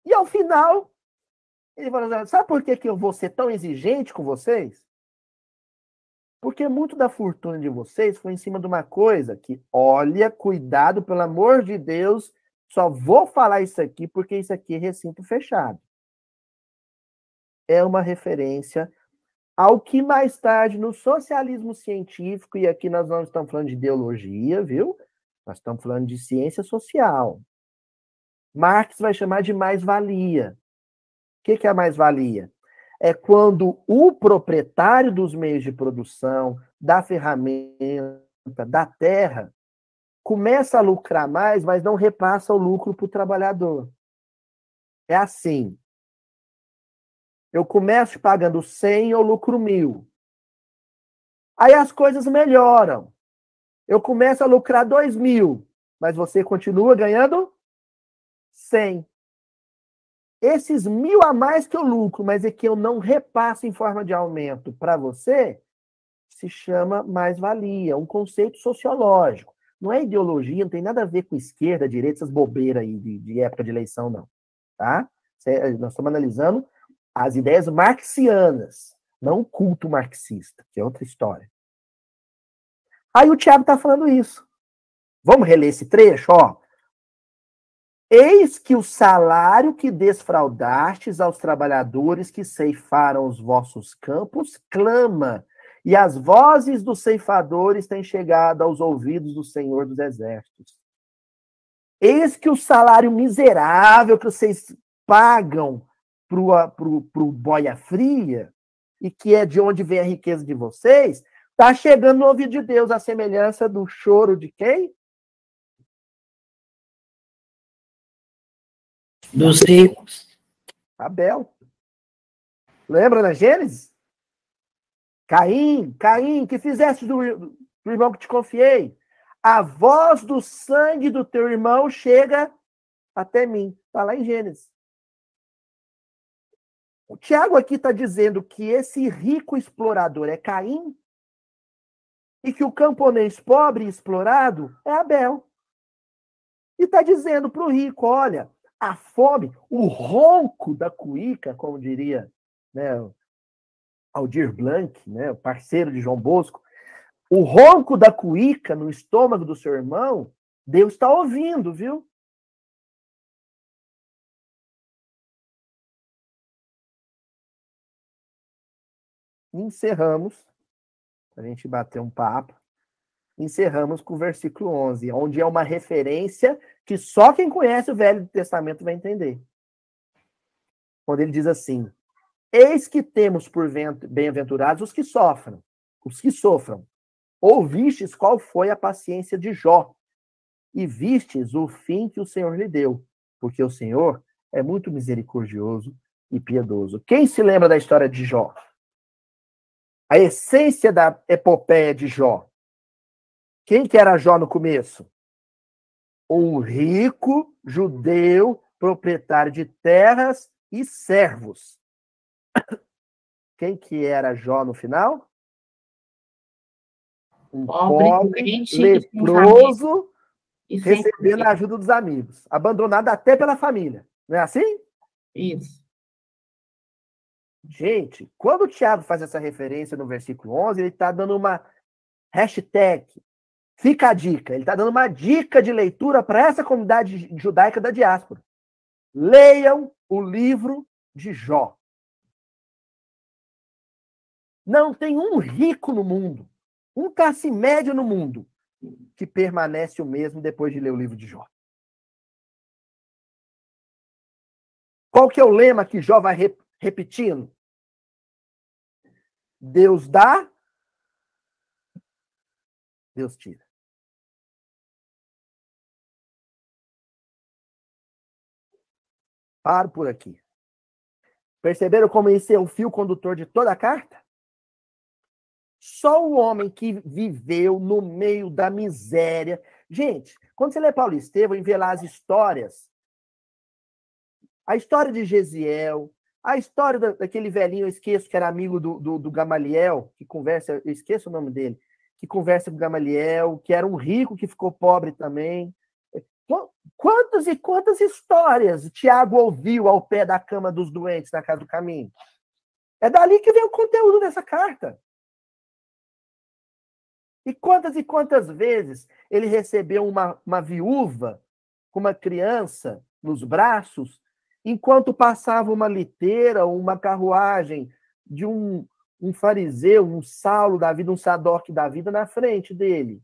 E ao final, ele fala assim, sabe por que, que eu vou ser tão exigente com vocês? Porque muito da fortuna de vocês foi em cima de uma coisa que, olha, cuidado, pelo amor de Deus, só vou falar isso aqui porque isso aqui é recinto fechado é uma referência ao que mais tarde no socialismo científico, e aqui nós não estamos falando de ideologia, viu? Nós estamos falando de ciência social. Marx vai chamar de mais-valia. O que, é a mais-valia? É quando o proprietário dos meios de produção, da ferramenta, da terra, começa a lucrar mais, mas não repassa o lucro para o trabalhador. É assim. Eu começo pagando 100, eu lucro mil. Aí as coisas melhoram. Eu começo a lucrar 2 mil, mas você continua ganhando 100. Esses mil a mais que eu lucro, mas é que eu não repasso em forma de aumento para você, se chama mais-valia, um conceito sociológico. Não é ideologia, não tem nada a ver com esquerda, direita, essas bobeiras aí de, de época de eleição, não. Tá? Nós estamos analisando as ideias marxianas, não o culto marxista, que é outra história. Aí o Tiago está falando isso. Vamos reler esse trecho, ó. Eis que o salário que desfraudastes aos trabalhadores que ceifaram os vossos campos clama, e as vozes dos ceifadores têm chegado aos ouvidos do Senhor dos Exércitos. Eis que o salário miserável que vocês pagam para o boia fria, e que é de onde vem a riqueza de vocês, está chegando no ouvido de Deus, a semelhança do choro de quem? Dos ricos. Abel. Lembra na Gênesis? Caim, Caim, que fizeste do, do irmão que te confiei? A voz do sangue do teu irmão chega até mim. Está lá em Gênesis. O Tiago aqui está dizendo que esse rico explorador é Caim e que o camponês pobre e explorado é Abel. E está dizendo para o rico: olha, a fome, o ronco da cuíca, como diria né, Aldir Blanc, né, parceiro de João Bosco, o ronco da cuíca no estômago do seu irmão, Deus está ouvindo, viu? Encerramos, a gente bater um papo, encerramos com o versículo 11, onde é uma referência que só quem conhece o Velho Testamento vai entender. Quando ele diz assim: Eis que temos por bem-aventurados os que sofrem, os que sofram. Ouvistes qual foi a paciência de Jó, e vistes o fim que o Senhor lhe deu, porque o Senhor é muito misericordioso e piedoso. Quem se lembra da história de Jó? A essência da epopeia de Jó quem que era Jó no começo? Um rico judeu proprietário de terras e servos. Quem que era Jó no final? Um pobre, pobre leproso, recebendo a ajuda dos amigos, abandonado até pela família. Não é assim? Isso. Gente, quando o Tiago faz essa referência no versículo 11, ele está dando uma hashtag Fica a dica. Ele está dando uma dica de leitura para essa comunidade judaica da diáspora. Leiam o livro de Jó. Não tem um rico no mundo, um classe médio no mundo, que permanece o mesmo depois de ler o livro de Jó. Qual que é o lema que Jó vai repetindo? Deus dá, Deus tira. Paro por aqui. Perceberam como esse é o fio condutor de toda a carta? Só o homem que viveu no meio da miséria. Gente, quando você lê Paulo Estevam e vê lá as histórias, a história de Gesiel, a história daquele velhinho, eu esqueço, que era amigo do, do, do Gamaliel, que conversa, eu esqueço o nome dele, que conversa com Gamaliel, que era um rico que ficou pobre também. Quantas e quantas histórias Tiago ouviu ao pé da cama dos doentes na casa do caminho? É dali que vem o conteúdo dessa carta. E quantas e quantas vezes ele recebeu uma, uma viúva com uma criança nos braços, enquanto passava uma liteira ou uma carruagem de um, um fariseu, um Saulo da vida, um Sadoc da vida na frente dele.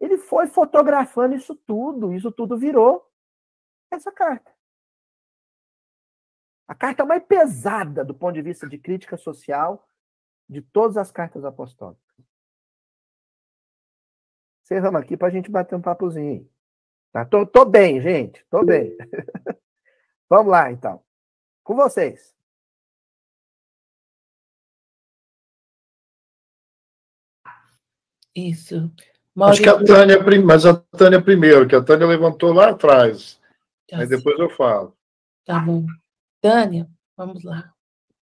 Ele foi fotografando isso tudo, isso tudo virou essa carta. A carta mais pesada do ponto de vista de crítica social de todas as cartas apostólicas. Cerramos aqui para a gente bater um papozinho. Tá? Tô, tô bem, gente. Tô bem. Vamos lá, então. Com vocês. Isso. Maurício... Acho que a Tânia, mas a Tânia primeiro, que a Tânia levantou lá atrás. Já Aí depois eu falo. Tá bom. Tânia, vamos lá.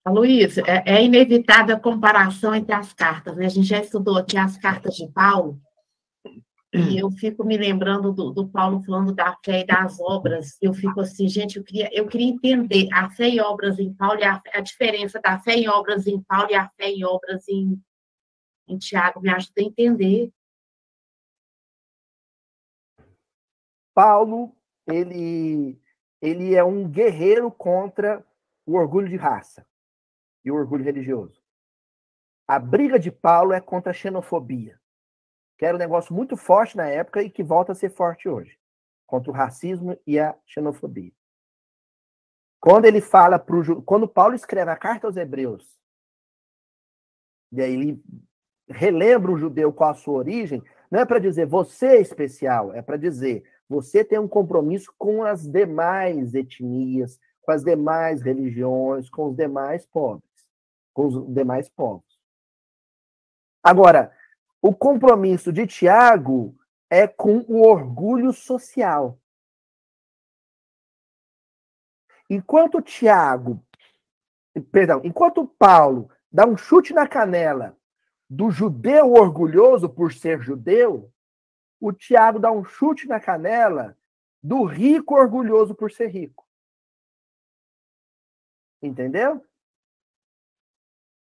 Luiz, é, é inevitável a comparação entre as cartas. Né? A gente já estudou aqui as cartas de Paulo, e eu fico me lembrando do, do, Paulo falando da fé e das obras. Eu fico assim, gente, eu queria, eu queria entender a fé e obras em Paulo e a, a diferença da fé em obras em Paulo e a fé em obras em, em Tiago me ajuda a entender. Paulo, ele, ele é um guerreiro contra o orgulho de raça e o orgulho religioso. A briga de Paulo é contra a xenofobia, que era um negócio muito forte na época e que volta a ser forte hoje, contra o racismo e a xenofobia. Quando ele fala para quando Paulo escreve a carta aos Hebreus, e aí ele relembra o judeu qual a sua origem, não é para dizer você é especial, é para dizer você tem um compromisso com as demais etnias, com as demais religiões, com os demais povos, com os demais povos. Agora, o compromisso de Tiago é com o orgulho social. Enquanto Tiago, perdão, enquanto Paulo dá um chute na canela do judeu orgulhoso por ser judeu, o Tiago dá um chute na canela do rico orgulhoso por ser rico. Entendeu?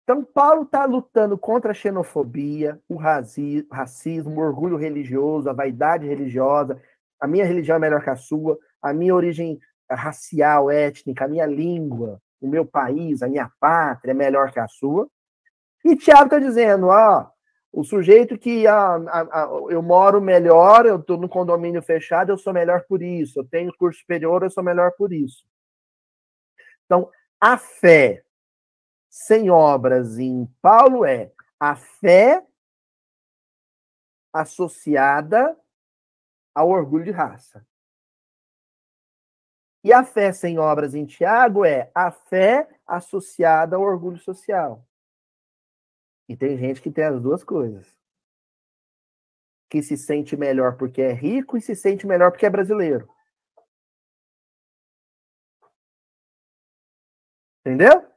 Então, Paulo está lutando contra a xenofobia, o racismo, o orgulho religioso, a vaidade religiosa. A minha religião é melhor que a sua, a minha origem racial, étnica, a minha língua, o meu país, a minha pátria é melhor que a sua. E Tiago está dizendo, ó, o sujeito que ah, ah, eu moro melhor, eu estou no condomínio fechado, eu sou melhor por isso. Eu tenho curso superior, eu sou melhor por isso. Então, a fé sem obras em Paulo é a fé associada ao orgulho de raça. E a fé sem obras em Tiago é a fé associada ao orgulho social. E tem gente que tem as duas coisas. Que se sente melhor porque é rico e se sente melhor porque é brasileiro. Entendeu?